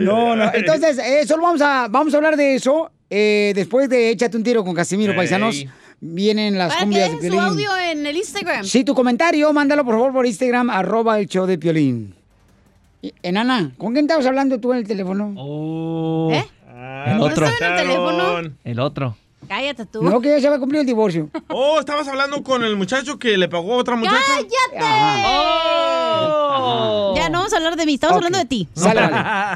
Speaker 4: No, no. Entonces, eso lo vamos a, vamos a hablar de eso. Eh, después de Échate un tiro con Casimiro, paisanos. Vienen las
Speaker 9: ¿Para
Speaker 4: cumbias de
Speaker 9: su
Speaker 4: Piolín.
Speaker 9: audio en el Instagram?
Speaker 4: Sí, tu comentario, mándalo por favor por Instagram, arroba el show de Piolín. Enana, ¿con quién estabas hablando tú en el teléfono?
Speaker 25: Oh.
Speaker 9: ¿Eh?
Speaker 25: El
Speaker 9: ¿No
Speaker 25: otro.
Speaker 9: en el teléfono?
Speaker 25: El otro.
Speaker 9: Cállate tú.
Speaker 4: No, que ya se va a cumplir el divorcio.
Speaker 6: Oh, estabas hablando con el muchacho que le pagó a otra muchacha.
Speaker 9: ¡Cállate! Ya no vamos a hablar de mí, estamos hablando de ti.
Speaker 4: Vale.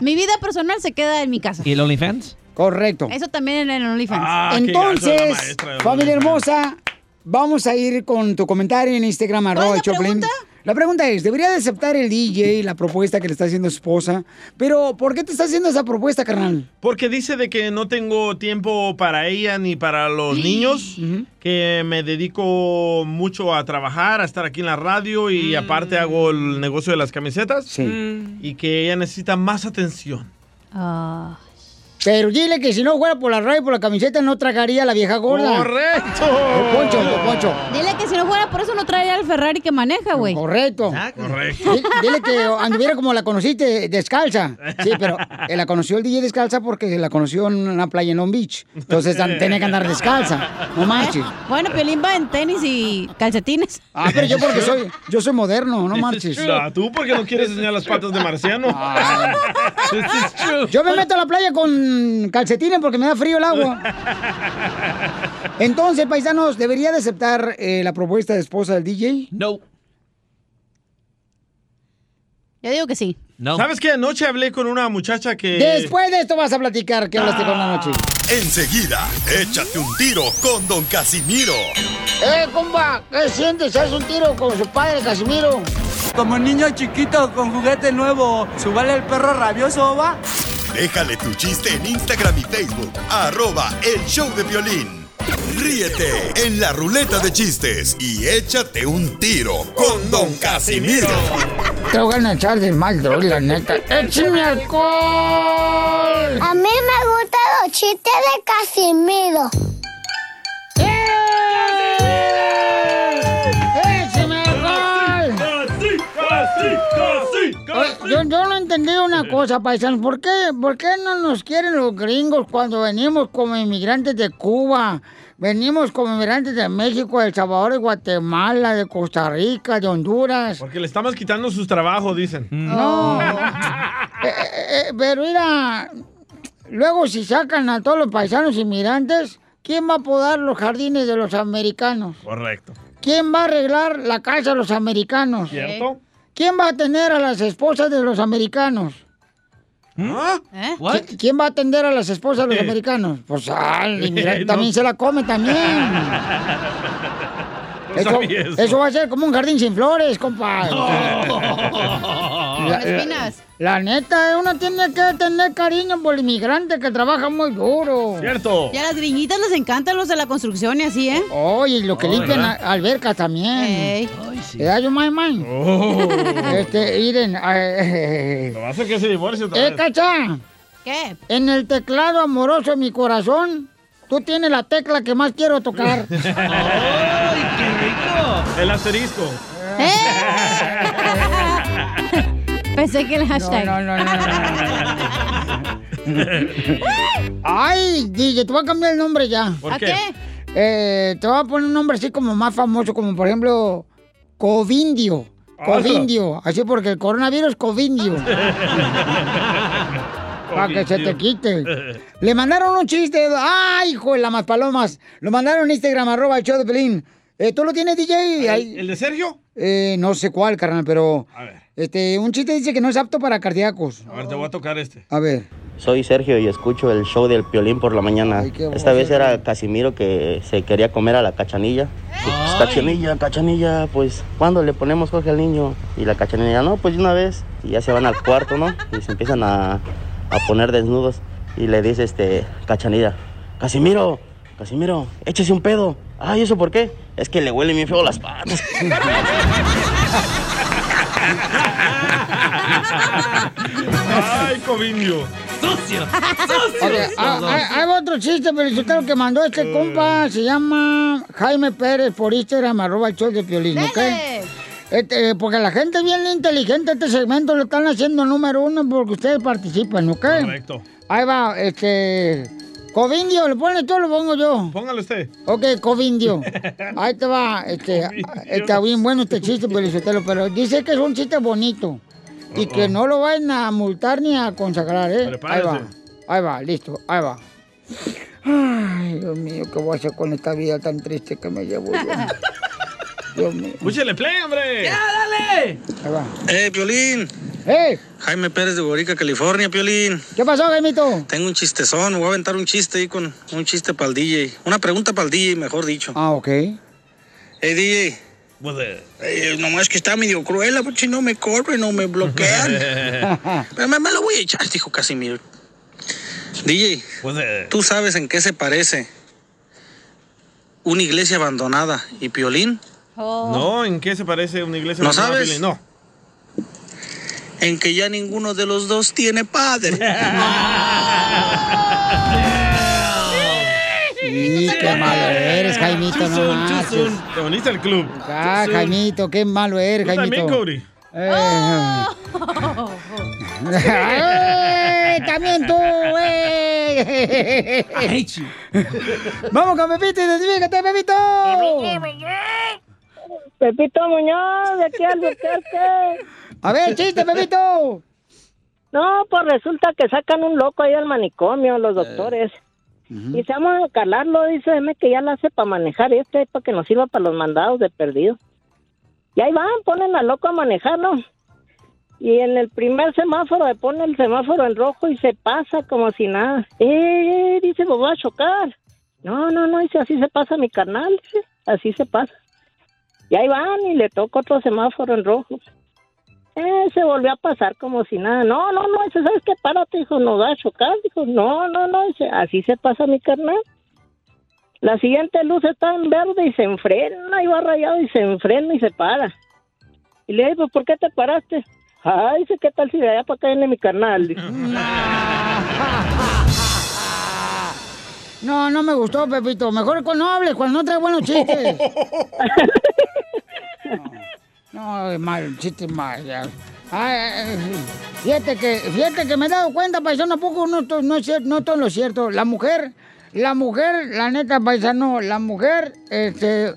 Speaker 9: Mi vida personal se queda en mi casa.
Speaker 25: ¿Y el OnlyFans?
Speaker 4: Correcto.
Speaker 9: Eso también en el OnlyFans.
Speaker 6: Ah,
Speaker 4: Entonces, familia hermosa, vamos a ir con tu comentario en Instagram, arroba
Speaker 9: la pregunta?
Speaker 4: La pregunta es, ¿debería de aceptar el DJ la propuesta que le está haciendo su esposa? Pero, ¿por qué te está haciendo esa propuesta, carnal?
Speaker 6: Porque dice de que no tengo tiempo para ella ni para los niños, que me dedico mucho a trabajar, a estar aquí en la radio y aparte hago el negocio de las camisetas. Y que ella necesita más atención.
Speaker 9: Ah.
Speaker 4: Pero dile que si no fuera por la radio y por la camiseta no tragaría a la vieja gorda.
Speaker 6: ¡Correcto!
Speaker 4: Poncho, Poncho.
Speaker 9: Dile por eso no traería el Ferrari que maneja, güey.
Speaker 4: Correcto.
Speaker 6: Correcto.
Speaker 4: Di- Dile que anduviera como la conociste, descalza. Sí, pero eh, la conoció el DJ descalza porque la conoció en una playa en Long Beach. Entonces tenía que andar descalza. No manches.
Speaker 9: Bueno, Piolín va en tenis y calcetines.
Speaker 4: Ah, pero yo porque soy, yo soy moderno, no marches.
Speaker 6: Ah, ¿Tú por qué no quieres enseñar las patas de marciano?
Speaker 4: Yo me meto a la playa con calcetines porque me da frío el agua. Entonces, paisanos, ¿debería de aceptar eh, la propuesta de esposa del DJ?
Speaker 25: No.
Speaker 9: Yo digo que sí.
Speaker 6: ¿Sabes qué? Anoche hablé con una muchacha que...
Speaker 4: Después de esto vas a platicar que hablaste con la noche.
Speaker 1: Enseguida, échate un tiro con Don Casimiro.
Speaker 4: ¡Eh, compa! ¿Qué sientes? ¿Haz un tiro con su padre, Casimiro?
Speaker 32: Como niño chiquito con juguete nuevo, ¿subale el perro rabioso, va?
Speaker 1: Déjale tu chiste en Instagram y Facebook, arroba el show de violín. Ríete en la ruleta de chistes y échate un tiro con Don Casimiro.
Speaker 4: Te voy a echar de mal, droga, la neta. ¡Échame alcohol!
Speaker 33: A mí me gustan los chistes de Casimiro.
Speaker 4: ¡Échame alcohol! Oye, Yo, yo no entendí una cosa, paisanos. ¿Por qué, ¿Por qué no nos quieren los gringos cuando venimos como inmigrantes de Cuba? Venimos como inmigrantes de México, de El Salvador, de Guatemala, de Costa Rica, de Honduras.
Speaker 6: Porque le estamos quitando sus trabajos, dicen.
Speaker 4: No. Eh, eh, eh, pero mira, luego si sacan a todos los paisanos inmigrantes, ¿quién va a podar los jardines de los americanos?
Speaker 6: Correcto.
Speaker 4: ¿Quién va a arreglar la casa de los americanos?
Speaker 6: ¿Cierto?
Speaker 4: ¿Quién va a atender a las esposas de los americanos?
Speaker 6: ¿Ah?
Speaker 4: ¿Qui- ¿Quién va a atender a las esposas de los americanos? Pues
Speaker 6: No.
Speaker 4: también se la come también. Eso, va a ser como un jardín sin flores, compa.
Speaker 9: Con espinas.
Speaker 4: La neta, uno tiene que tener cariño por el inmigrante que trabaja muy duro.
Speaker 6: Cierto.
Speaker 9: Y a las gringuitas les encantan los de la construcción y así, ¿eh?
Speaker 4: Oye, y lo que
Speaker 9: Oh,
Speaker 4: limpian a- albercas también.
Speaker 9: Ey.
Speaker 4: ¿Verdad, yo, my, my? Este, miren, eh,
Speaker 6: Lo va a hacer que se divorcie otra
Speaker 4: eh,
Speaker 6: vez.
Speaker 4: cacha.
Speaker 9: ¿Qué?
Speaker 4: En el teclado amoroso de mi corazón, tú tienes la tecla que más quiero tocar.
Speaker 6: El asterisco.
Speaker 9: Pensé que el hashtag.
Speaker 4: No, no, no, Ay, DJ, te voy a cambiar el nombre ya.
Speaker 9: ¿Por ¿A qué? qué?
Speaker 4: Eh, te voy a poner un nombre así como más famoso, como por ejemplo, Covindio. Covindio. Así porque el coronavirus es Covindio. Para que se te quite. Le mandaron un chiste. ¡Ay, hijo de la más palomas! Lo mandaron en Instagram, arroba el show de Pelín. Eh, ¿Tú lo tienes, DJ?
Speaker 6: ¿El de Sergio?
Speaker 4: Eh, no sé cuál, carnal, pero... Este, un chiste dice que no es apto para cardíacos.
Speaker 6: A ver, te voy a tocar este.
Speaker 4: A ver.
Speaker 34: Soy Sergio y escucho el show del Piolín por la mañana.
Speaker 4: qué
Speaker 34: Esta vez era Casimiro que se quería comer a la cachanilla. Pues, cachanilla, cachanilla, pues, ¿cuándo le ponemos Jorge al niño? Y la cachanilla, no, pues de una vez. Y ya se van al cuarto, ¿no? Y se empiezan a, a poner desnudos. Y le dice este, cachanilla, Casimiro, Casimiro, échese un pedo. Ay, ¿eso por qué? Es que le huele bien feo las patas.
Speaker 6: Ay, Covindio.
Speaker 25: ¡Sucio!
Speaker 4: Ok, ah, hay, hay otro chiste, pero yo creo que mandó este compa, se llama Jaime Pérez por Instagram, arroba el show de Piolín, ¿ok? Este, porque la gente es bien inteligente, este segmento lo están haciendo número uno porque ustedes participan, ¿ok?
Speaker 6: Correcto.
Speaker 4: Ahí va, este... Covindio, ¿le pone tú o lo pongo yo?
Speaker 6: Póngalo usted.
Speaker 4: Ok, Covindio. Ahí te va, este, está bien bueno este chiste, Pelizotelo, pero dice que es un chiste bonito. Y que no lo vayan a multar ni a consagrar, ¿eh? Ahí
Speaker 6: Prepárese.
Speaker 4: va, ahí va, listo, ahí va. Ay, Dios mío, ¿qué voy a hacer con esta vida tan triste que me llevo yo? Dios mío.
Speaker 6: Escúchele play, hombre.
Speaker 25: ¡Ya, dale!
Speaker 4: Ahí va.
Speaker 35: Eh, Piolín.
Speaker 4: ¡Eh!
Speaker 35: Jaime Pérez de Borica, California, Piolín.
Speaker 4: ¿Qué pasó, Jaimito?
Speaker 35: Tengo un chistezón, voy a aventar un chiste ahí con un chiste para el DJ. Una pregunta para el DJ, mejor dicho.
Speaker 4: Ah, ok.
Speaker 35: Hey, DJ, eh, nomás que está medio cruel, si no me corre, no me bloquean. Pero me, me lo voy a echar, dijo Casimiro. DJ, ¿tú sabes en qué se parece una iglesia abandonada y Piolín?
Speaker 6: No, ¿en qué se parece una iglesia?
Speaker 35: ¿No
Speaker 6: abandonada,
Speaker 35: sabes?
Speaker 6: Piolín? No.
Speaker 35: En que ya ninguno de los dos tiene padre.
Speaker 4: Sí, qué malo eres, Jaimito, no.
Speaker 6: Te uniste al club.
Speaker 4: Ah. Jaimito, qué malo eres,
Speaker 6: Tú
Speaker 4: Jaimito.
Speaker 6: también, Cody.
Speaker 4: Eh. ¡Eh! También tú, eh. Vamos con Pepito, identifícate, Pepito.
Speaker 36: Pepito Muñoz, de aquí al Albuquerque.
Speaker 4: A ver, chiste, Pepito.
Speaker 36: No, pues resulta que sacan un loco ahí al manicomio, los doctores. Y se vamos a calarlo, dice M que ya la hace para manejar este, para que nos sirva para los mandados de perdido. Y ahí van, ponen al loco a manejarlo. Y en el primer semáforo le pone el semáforo en rojo y se pasa como si nada. Eh, dice, me voy a chocar. No, no, no, dice, así se pasa mi carnal, dice, así se pasa. Y ahí van y le toca otro semáforo en rojo. Eh, se volvió a pasar como si nada. No, no, no, dice, ¿sabes qué? Párate, dijo, no va a chocar. Dijo, no, no, no, dice, así se pasa mi carnal. La siguiente luz está en verde y se enfrena, y va rayado y se enfrena y se para. Y le digo, pues, ¿por qué te paraste? Ay, dice, ¿qué tal si de allá para acá viene mi carnal? Dijo.
Speaker 4: No, no me gustó, Pepito. Mejor cuando hables, cuando no traes buenos chistes. No, es mal, chiste mal. Ay, fíjate que, fíjate que me he dado cuenta, paisano, ¿a poco no, no es cier- no todo lo cierto? La mujer, la mujer, la neta, paisano, la mujer, este,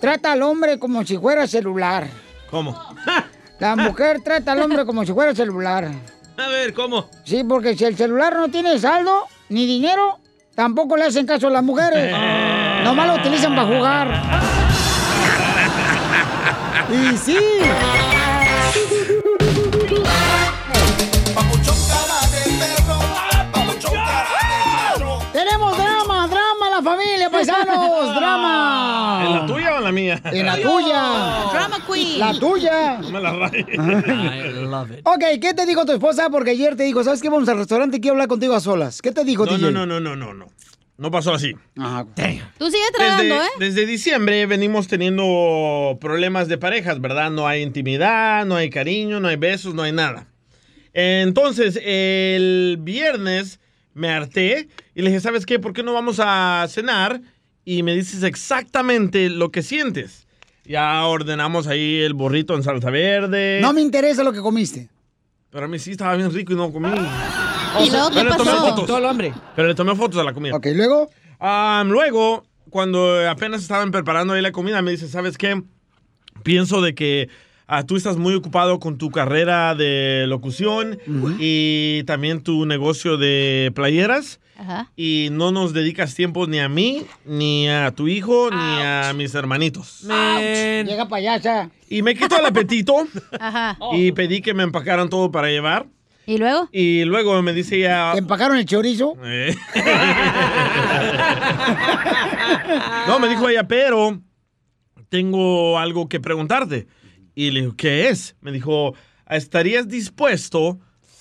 Speaker 4: trata al hombre como si fuera celular.
Speaker 6: ¿Cómo?
Speaker 4: La mujer trata al hombre como si fuera celular.
Speaker 6: A ver, ¿cómo?
Speaker 4: Sí, porque si el celular no tiene saldo ni dinero, tampoco le hacen caso a las mujeres. Nomás lo utilizan para jugar. Y sí. Tenemos drama, drama la familia, paisanos, drama.
Speaker 6: ¿En la tuya o en la mía?
Speaker 4: En la tuya.
Speaker 9: Drama queen.
Speaker 4: La tuya.
Speaker 6: No me la rayes.
Speaker 4: Ok, ¿qué te dijo tu esposa? Porque ayer te dijo, ¿sabes qué? Vamos al restaurante y quiero hablar contigo a solas. ¿Qué te dijo,
Speaker 6: No,
Speaker 4: DJ?
Speaker 6: no, no, no, no, no. No pasó así.
Speaker 9: Tú sigues tragando,
Speaker 6: Desde,
Speaker 9: ¿eh?
Speaker 6: desde diciembre venimos teniendo problemas de parejas, ¿verdad? No hay intimidad, no hay cariño, no hay besos, no hay nada. Entonces, el viernes me harté y le dije, ¿sabes qué? ¿Por qué no vamos a cenar? Y me dices exactamente lo que sientes. Ya ordenamos ahí el burrito en salsa verde.
Speaker 4: No me interesa lo que comiste.
Speaker 6: Pero a mí sí estaba bien rico y no comí.
Speaker 4: ¿Y luego qué
Speaker 6: Pero le tomé
Speaker 4: pasó?
Speaker 6: fotos.
Speaker 4: Todo el hambre.
Speaker 6: Pero le tomé fotos a la comida.
Speaker 4: Ok, ¿luego?
Speaker 6: Ah, luego, cuando apenas estaban preparando ahí la comida, me dice, ¿sabes qué? Pienso de que ah, tú estás muy ocupado con tu carrera de locución y también tu negocio de playeras.
Speaker 9: Ajá.
Speaker 6: Y no nos dedicas tiempo ni a mí, ni a tu hijo, ni a mis hermanitos.
Speaker 4: Llega payasa.
Speaker 6: Y me quito el apetito
Speaker 9: Ajá.
Speaker 6: y pedí que me empacaran todo para llevar.
Speaker 9: ¿Y luego?
Speaker 6: Y luego me dice ella...
Speaker 4: ¿Te empacaron el chorizo?
Speaker 6: Eh. no, me dijo ella, pero tengo algo que preguntarte. Y le digo, ¿qué es? Me dijo, ¿estarías dispuesto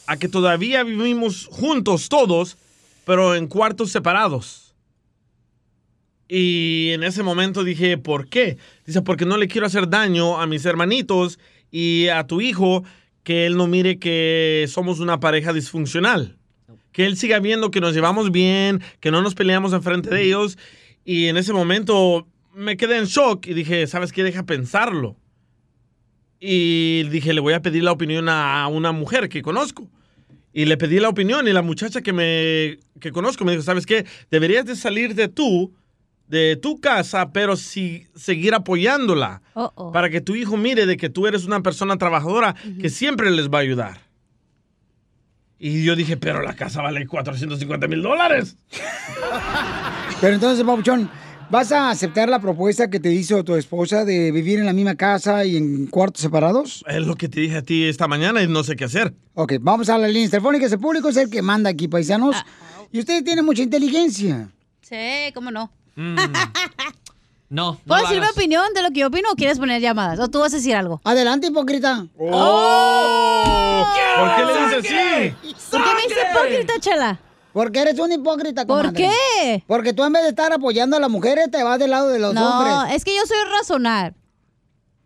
Speaker 6: a que todavía vivimos juntos todos, pero en cuartos separados? Y en ese momento dije, ¿por qué? Dice, porque no le quiero hacer daño a mis hermanitos y a tu hijo, que él no mire que somos una pareja disfuncional. Que él siga viendo que nos llevamos bien, que no nos peleamos enfrente de ellos. Y en ese momento me quedé en shock y dije, ¿sabes qué? Deja pensarlo. Y dije, le voy a pedir la opinión a una mujer que conozco. Y le pedí la opinión y la muchacha que me que conozco me dijo, ¿sabes qué? Deberías de salir de tú, de tu casa, pero sí seguir apoyándola. Para que tu hijo mire de que tú eres una persona trabajadora que siempre les va a ayudar. Y yo dije, pero la casa vale 450 mil dólares.
Speaker 4: Pero entonces, Papuchón, ¿vas a aceptar la propuesta que te hizo tu esposa de vivir en la misma casa y en cuartos separados?
Speaker 6: Es lo que te dije a ti esta mañana y no sé qué hacer.
Speaker 4: Ok, vamos a las líneas telefónicas. El público es el que manda aquí, paisanos.
Speaker 9: Ah.
Speaker 4: Y ustedes tienen mucha inteligencia.
Speaker 9: Sí, ¿cómo no? ¿Puedo
Speaker 25: No, no lo
Speaker 9: decir mi opinión de lo que yo opino o quieres poner llamadas? ¿O tú vas a decir algo?
Speaker 4: Adelante, hipócrita.
Speaker 6: Oh. ¿Por qué le dices así?
Speaker 9: ¿Por qué me dices hipócrita, chela?
Speaker 4: Porque eres un hipócrita,
Speaker 9: ¿Por
Speaker 4: comadre.
Speaker 9: qué?
Speaker 4: Porque tú en vez de estar apoyando a las mujeres, te vas del lado de los
Speaker 9: no,
Speaker 4: hombres.
Speaker 9: es que yo soy razonar.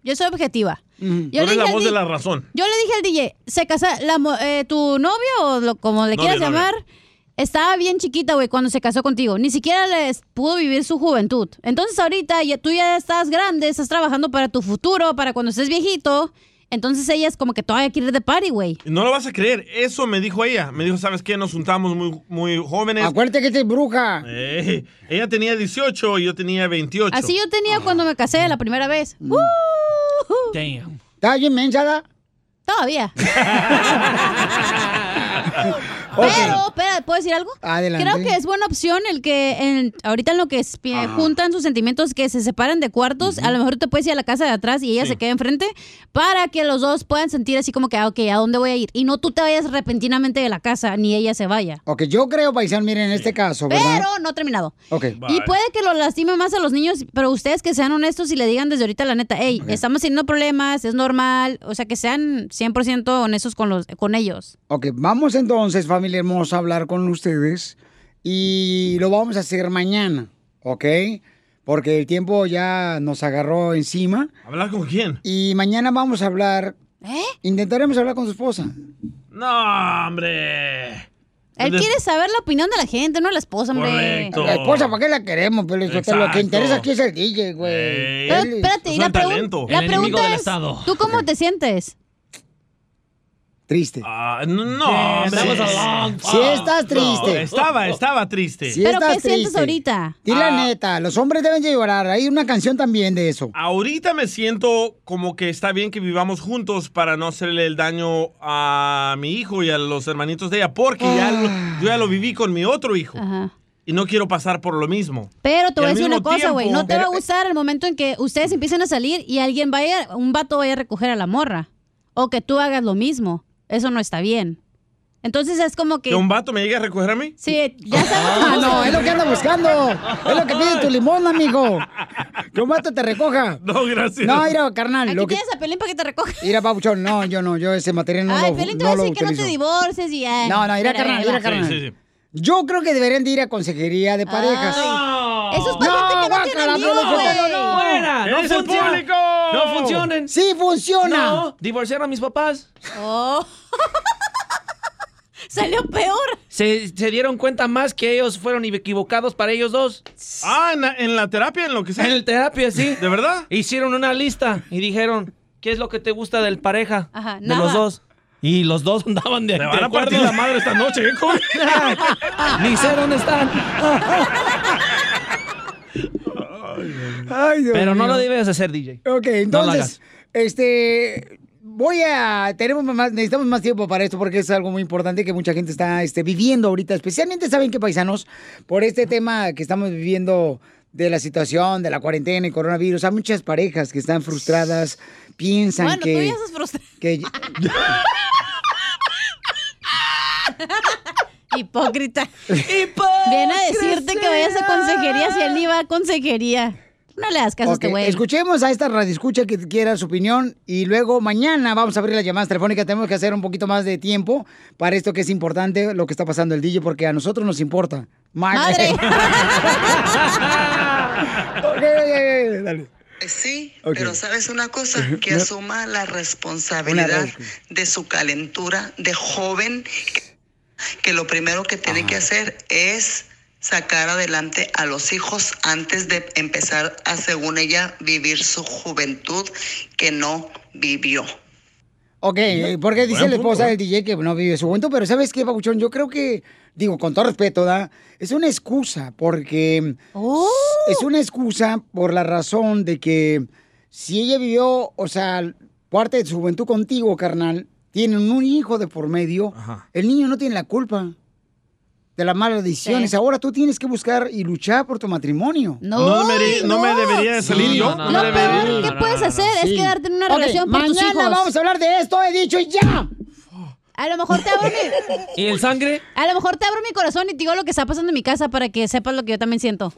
Speaker 9: Yo soy objetiva.
Speaker 6: Tú
Speaker 9: Yo
Speaker 6: eres
Speaker 9: le dije
Speaker 6: la voz de la razón.
Speaker 9: Yo le dije al DJ, se casa, la, mo- eh, tu novio o lo- como le
Speaker 6: Novia,
Speaker 9: quieras
Speaker 6: novia.
Speaker 9: llamar, estaba bien chiquita, güey, cuando se casó contigo. Ni siquiera les pudo vivir su juventud. Entonces ahorita ya, tú ya estás grande, estás trabajando para tu futuro, para cuando estés viejito. Entonces ella es como que todavía quiere ir de party, güey.
Speaker 6: No lo vas a creer, eso me dijo ella. Me dijo, ¿sabes qué? Nos juntamos muy, muy jóvenes.
Speaker 4: Acuérdate que es bruja.
Speaker 6: Eh, ella tenía 18 y yo tenía 28.
Speaker 9: Así yo tenía cuando me casé la primera vez.
Speaker 4: Mm.
Speaker 9: Uh,
Speaker 25: Damn.
Speaker 4: ¿Estás bien mensada?
Speaker 9: Todavía. Pero, espera, ¿puedo decir algo?
Speaker 4: Adelante.
Speaker 9: Creo que es buena opción el que en- ahorita en lo que es- juntan sus sentimientos, que se separan de cuartos, a lo mejor te puedes ir a la casa de atrás y ella se queda enfrente para que los dos puedan sentir así como que, ah, ok, ¿a dónde voy a ir? Y no tú te vayas repentinamente de la casa, ni ella se vaya.
Speaker 4: Ok, yo creo, paisano, miren, en este caso, ¿verdad?
Speaker 9: Pero no he terminado.
Speaker 4: Ok.
Speaker 9: Y puede que lo lastime más a los niños, pero ustedes que sean honestos y le digan desde ahorita la neta, hey, estamos teniendo problemas, es normal, o sea, que sean 100% honestos con, los, con ellos.
Speaker 4: Ok, vamos entonces, familia hermosa, a hablar con ustedes y lo vamos a hacer mañana, ¿ok? Porque el tiempo ya nos agarró encima
Speaker 6: ¿Hablar con quién?
Speaker 4: y mañana vamos a hablar.
Speaker 9: ¿Eh?
Speaker 4: Intentaremos hablar con su esposa.
Speaker 6: No, hombre.
Speaker 9: Él
Speaker 6: De-
Speaker 9: quiere saber la opinión de la gente, no la esposa, hombre.
Speaker 6: Correcto.
Speaker 4: La esposa, ¿para qué la queremos? Pero lo que interesa aquí es el DJ, güey.
Speaker 9: Pero, espérate, y la, pregun- la pregunta es, ¿tú cómo te sientes?
Speaker 4: Triste.
Speaker 6: Ah, no,
Speaker 25: long
Speaker 4: Sí estás triste.
Speaker 6: No, estaba, estaba triste.
Speaker 4: Sí
Speaker 9: ¿Pero
Speaker 4: estás
Speaker 9: qué sientes ahorita?
Speaker 4: Di la
Speaker 6: Ah.
Speaker 4: neta, los hombres deben de llorar. Hay una canción también de eso.
Speaker 6: Ahorita me siento como que está bien que vivamos juntos para no hacerle el daño a mi hijo y a los hermanitos de ella, porque ya
Speaker 4: Ah.
Speaker 6: lo- yo ya lo viví con mi otro hijo.
Speaker 9: Ajá.
Speaker 6: Y no quiero pasar por lo mismo.
Speaker 9: Pero te
Speaker 6: Y
Speaker 9: voy a decir una cosa, güey. No te va a
Speaker 6: Pero-
Speaker 9: gustar el momento en que ustedes empiecen a salir y alguien vaya, un vato vaya a recoger a la morra. O que tú hagas lo mismo. Eso no está bien. Entonces es como que...
Speaker 6: ¿Que un vato me llegue a recoger a mí?
Speaker 9: Sí, ya sabes.
Speaker 4: Ah, no, es lo que anda buscando. Es lo que pide tu limón, amigo. Que un vato te recoja.
Speaker 6: No, gracias.
Speaker 4: No, mira, carnal.
Speaker 9: Aquí
Speaker 4: Lo que...
Speaker 9: tienes a Pelín para que te recoja.
Speaker 4: Mira, Pabuchón, no, yo no, yo ese material no
Speaker 9: Ay,
Speaker 4: lo,
Speaker 9: Pelín te
Speaker 4: no
Speaker 9: va a
Speaker 4: lo
Speaker 9: decir que no te
Speaker 4: utilizo.
Speaker 9: divorces y... ay,
Speaker 4: No, no, mira, carnal, carnal. Yo creo que deberían de ir a consejería de parejas.
Speaker 9: Eso es para gente que no
Speaker 4: guácala,
Speaker 9: amigos,
Speaker 4: Piolín Sotelo,
Speaker 9: güey.
Speaker 4: no.
Speaker 25: ¡Fuera! ¡No
Speaker 6: ¡Es el
Speaker 25: funciona!
Speaker 6: público!
Speaker 25: ¡No funcionen!
Speaker 4: Sí funciona.
Speaker 25: No, divorciaron a mis papás.
Speaker 9: Oh. Salió peor.
Speaker 25: Se, se dieron cuenta más que ellos fueron equivocados para ellos dos.
Speaker 6: Ah, en la, en la terapia, en lo que sea.
Speaker 25: En el terapia, sí.
Speaker 6: ¿De verdad?
Speaker 25: Hicieron una lista y dijeron, ¿qué es lo que te gusta del pareja?
Speaker 9: Ajá,
Speaker 25: de
Speaker 9: nada.
Speaker 25: los dos. Y los dos andaban de,
Speaker 6: Me
Speaker 25: de
Speaker 6: van a partir la madre esta noche, ¿eh? ¿Cómo?
Speaker 25: Ni sé dónde están.
Speaker 4: Ay, Dios
Speaker 25: Pero no lo debes hacer, DJ.
Speaker 4: Ok, entonces, este, voy a, tenemos más, necesitamos más tiempo para esto porque es algo muy importante que mucha gente está este, viviendo ahorita, especialmente, ¿saben qué, paisanos? Por este tema que estamos viviendo de la situación, de la cuarentena y coronavirus, hay muchas parejas que están frustradas, piensan
Speaker 9: Bueno,
Speaker 4: que...
Speaker 9: tú ya estás frustrado.
Speaker 4: que
Speaker 9: Hipócrita. Viene a decirte que vayas a consejería si él iba a consejería. No le das caso a este güey.
Speaker 4: Escuchemos a esta radioescucha que quiera su opinión y luego mañana vamos a abrir las llamadas telefónicas. Tenemos que hacer un poquito más de tiempo para esto que es importante, lo que está pasando el DJ, porque a nosotros nos importa.
Speaker 9: Madre.
Speaker 4: Ok, ok, ok, dale.
Speaker 37: Sí, pero sabes una cosa, que asuma la responsabilidad de su calentura de joven, que lo primero que tiene que hacer es sacar adelante a los hijos antes de empezar a, según ella, vivir su juventud que no vivió.
Speaker 4: Ok, eh, porque dice la esposa
Speaker 37: punto,
Speaker 4: del DJ que no vive su juventud, pero ¿sabes qué, Pabuchón? Yo creo que, digo, con todo respeto, ¿da? Es una excusa, porque
Speaker 9: Oh.
Speaker 4: es una excusa por la razón de que si ella vivió, o sea, parte de su juventud contigo, carnal, tienen un hijo de por medio, el niño no tiene la culpa de las malas decisiones.
Speaker 9: Sí.
Speaker 4: Ahora tú tienes que buscar y luchar por tu matrimonio.
Speaker 9: No,
Speaker 6: No me debería de salir yo.
Speaker 25: No,
Speaker 9: Lo peor que puedes hacer es quedarte en una relación por tus
Speaker 4: mañana
Speaker 9: hijos.
Speaker 4: vamos a hablar de esto, he dicho y ya.
Speaker 9: A lo mejor te abro mi...
Speaker 25: ¿Y el sangre?
Speaker 9: A lo mejor te abro mi corazón y te digo lo que está pasando en mi casa para que sepas lo que yo también siento.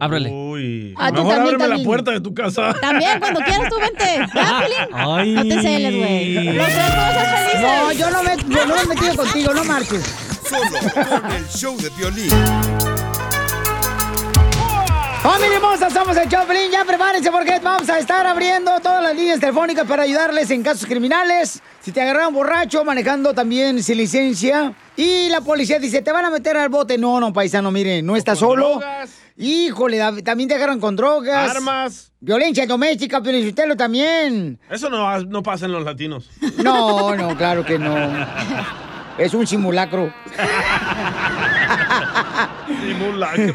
Speaker 25: Ábrele.
Speaker 6: Uy.
Speaker 9: Tú
Speaker 6: Mejor
Speaker 9: también,
Speaker 6: ábreme la
Speaker 9: también.
Speaker 6: puerta de tu casa.
Speaker 9: También, cuando quieras tú vente.
Speaker 6: Ay.
Speaker 9: No te celes, güey. A.
Speaker 4: No, yo no me, yo no me he metido contigo, no marches.
Speaker 1: Solo con el show de violín.
Speaker 4: ¡Familia hermosa! Somos el Choplin. Ya prepárense porque vamos a estar abriendo todas las líneas telefónicas para ayudarles en casos criminales. Si te agarraron borracho, manejando también sin licencia. Y la policía dice, te van a meter al bote. No, no, paisano, mire, no estás solo.
Speaker 6: drogas.
Speaker 4: Híjole, también te agarran con drogas.
Speaker 6: Armas.
Speaker 4: Violencia doméstica, Piolichotelo también.
Speaker 6: Eso no, no pasa en los latinos.
Speaker 4: No, no, claro que no. Es un simulacro.
Speaker 6: Simulacro.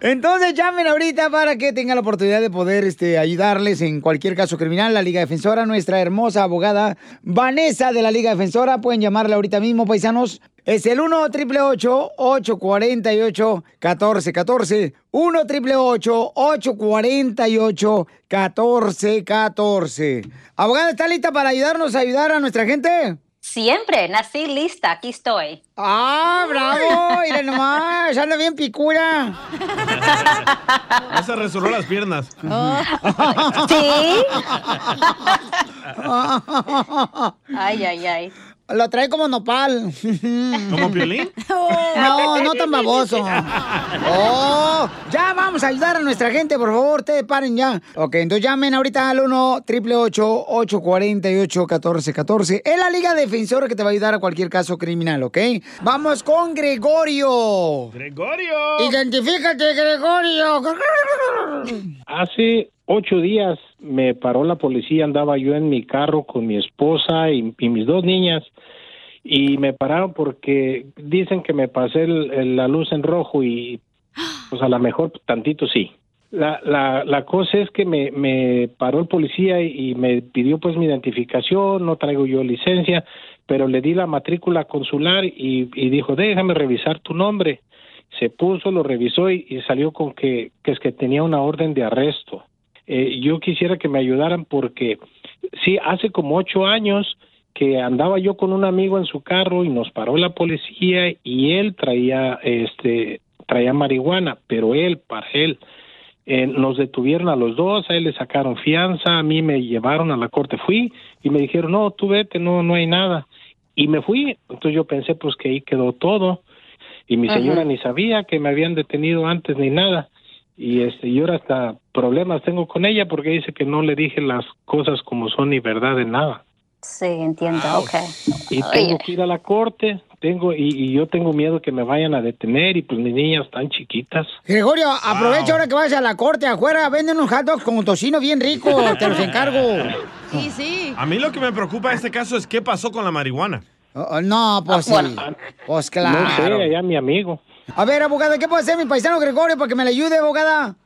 Speaker 4: Entonces llamen ahorita para que tengan la oportunidad de poder este, ayudarles en cualquier caso criminal. La Liga Defensora, nuestra hermosa abogada Vanessa de la Liga Defensora. Pueden llamarla ahorita mismo, paisanos. Es el 1 888 848 1414 1 888 848 1414 Abogada, ¿está lista para ayudarnos a ayudar a nuestra gente?
Speaker 38: Siempre, nací lista, aquí estoy.
Speaker 4: ¡Ah, bravo! Mira nomás, anda bien picura.
Speaker 6: Ya se resurró las piernas.
Speaker 38: ¿Sí? Ay, ay, ay.
Speaker 4: Lo trae como nopal.
Speaker 6: ¿Como Piolín?
Speaker 4: No, no tan baboso. Oh, ya vamos a ayudar a nuestra gente, por favor, te paren ya. Ok, entonces llamen ahorita al 1 888 848 1414 Es la Liga Defensora que te va a ayudar a cualquier caso criminal, ¿ok? Vamos con Gregorio.
Speaker 6: ¡Gregorio!
Speaker 4: Identifícate, Gregorio.
Speaker 39: Hace ocho días me paró la policía, andaba yo en mi carro con mi esposa y, mis dos niñas y me pararon porque dicen que me pasé el- la luz en rojo y pues a lo mejor tantito sí. La, la, la cosa es que me, me paró el policía y, y me pidió pues mi identificación, no traigo yo licencia, pero le di la matrícula consular y, y dijo, déjame revisar tu nombre. Se puso, lo revisó y, y salió con que, que es que tenía una orden de arresto. Eh, yo quisiera que me ayudaran porque sí, hace como ocho años que andaba yo con un amigo en su carro y nos paró la policía y él traía este traía marihuana, pero él para él eh, nos detuvieron a los dos, a él le sacaron fianza, a mí me llevaron a la corte, fui y me dijeron, no, tú vete, no, no hay nada. Y me fui, entonces yo pensé pues que ahí quedó todo y mi
Speaker 38: Ajá.
Speaker 39: señora ni sabía que me habían detenido antes ni nada. Y este, y ahora hasta problemas tengo con ella porque dice que no le dije las cosas como son ni verdad de nada.
Speaker 38: Sí, entiendo, ok.
Speaker 39: Y tengo que ir a la corte, tengo y, y yo tengo miedo que me vayan a detener y pues mis niñas están chiquitas.
Speaker 4: Gregorio, aprovecha ahora que vas a la corte afuera, venden unos hot dogs con tocino bien rico, te los encargo.
Speaker 9: Sí, sí.
Speaker 6: A mí lo que me preocupa de este caso es qué pasó con la marihuana.
Speaker 4: no, pues sí. Pues claro.
Speaker 39: No sé, allá mi amigo.
Speaker 4: A ver, abogada, ¿qué puede hacer mi paisano Gregorio para que me le ayude, abogada?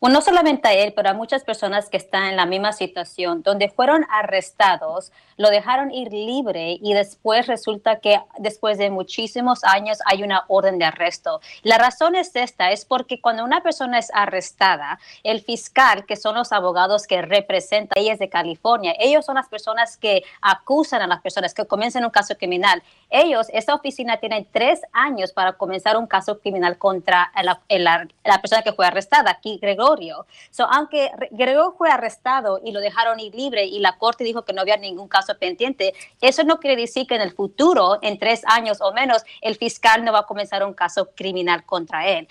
Speaker 38: Bueno, no solamente a él, pero a muchas personas que están en la misma situación, donde fueron arrestados, lo dejaron ir libre y después resulta que después de muchísimos años hay una orden de arresto. La razón es esta, es porque cuando una persona es arrestada, el fiscal, que son los abogados que representan leyes de California, ellos son las personas que acusan a las personas que comienzan un caso criminal. Ellos, esa oficina tiene tres años para comenzar un caso criminal contra la- la persona que fue arrestada, aquí Gregorio. So, aunque Re- Gregorio fue arrestado y lo dejaron ir libre y la corte dijo que no había ningún caso pendiente, eso no quiere decir que en el futuro, en tres años o menos, el fiscal no va a comenzar un caso criminal contra él.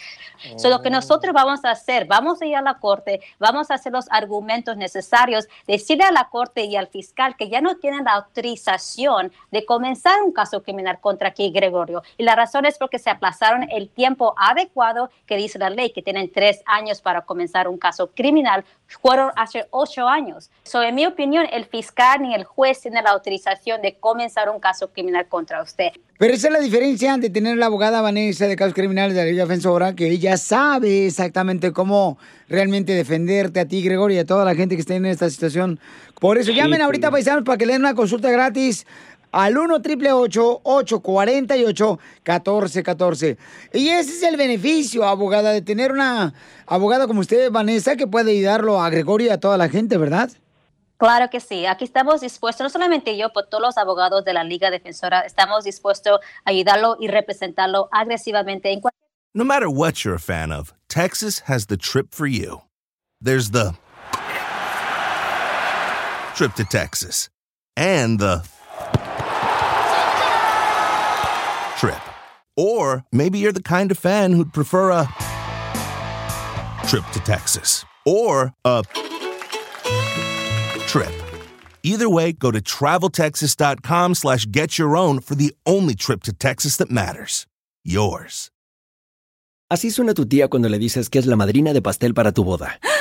Speaker 38: So, lo que nosotros vamos a hacer, vamos a ir a la corte, vamos a hacer los argumentos necesarios, decirle a la corte y al fiscal que ya no tienen la autorización de comenzar un caso criminal contra aquí Gregorio. Y la razón es porque se aplazaron el tiempo adecuado que dice la ley, que tienen tres años para comenzar un caso criminal, fueron hace ocho años. So, en mi opinión, el fiscal ni el juez tienen la autorización de comenzar un caso criminal contra usted.
Speaker 4: Pero esa es la diferencia de tener la abogada Vanessa de casos criminales de la Liga Defensora, que ella sabe exactamente cómo realmente defenderte a ti, Gregorio, y a toda la gente que está en esta situación. Por eso
Speaker 39: Sí,
Speaker 4: llamen
Speaker 39: sí.
Speaker 4: ahorita, paisanos, para que le den una consulta gratis al 1 888 848 1414 Y ese es el beneficio, abogada, de tener una abogada como usted, Vanessa, que puede ayudarlo a Gregorio y a toda la gente, ¿verdad?
Speaker 38: Claro que sí, aquí estamos dispuestos, no solamente yo, pero todos los abogados de la Liga Defensora, estamos dispuestos a ayudarlo y representarlo agresivamente en cualquier
Speaker 40: No matter what you're a fan of, Texas has the trip for you. There's the trip to Texas and the trip. Or maybe you're the kind of fan who'd prefer a trip to Texas or a trip. Either way, go to traveltexas.com slash get your own for the only trip to Texas that matters. Yours.
Speaker 41: Así suena tu tía cuando le dices que es la madrina de pastel para tu boda.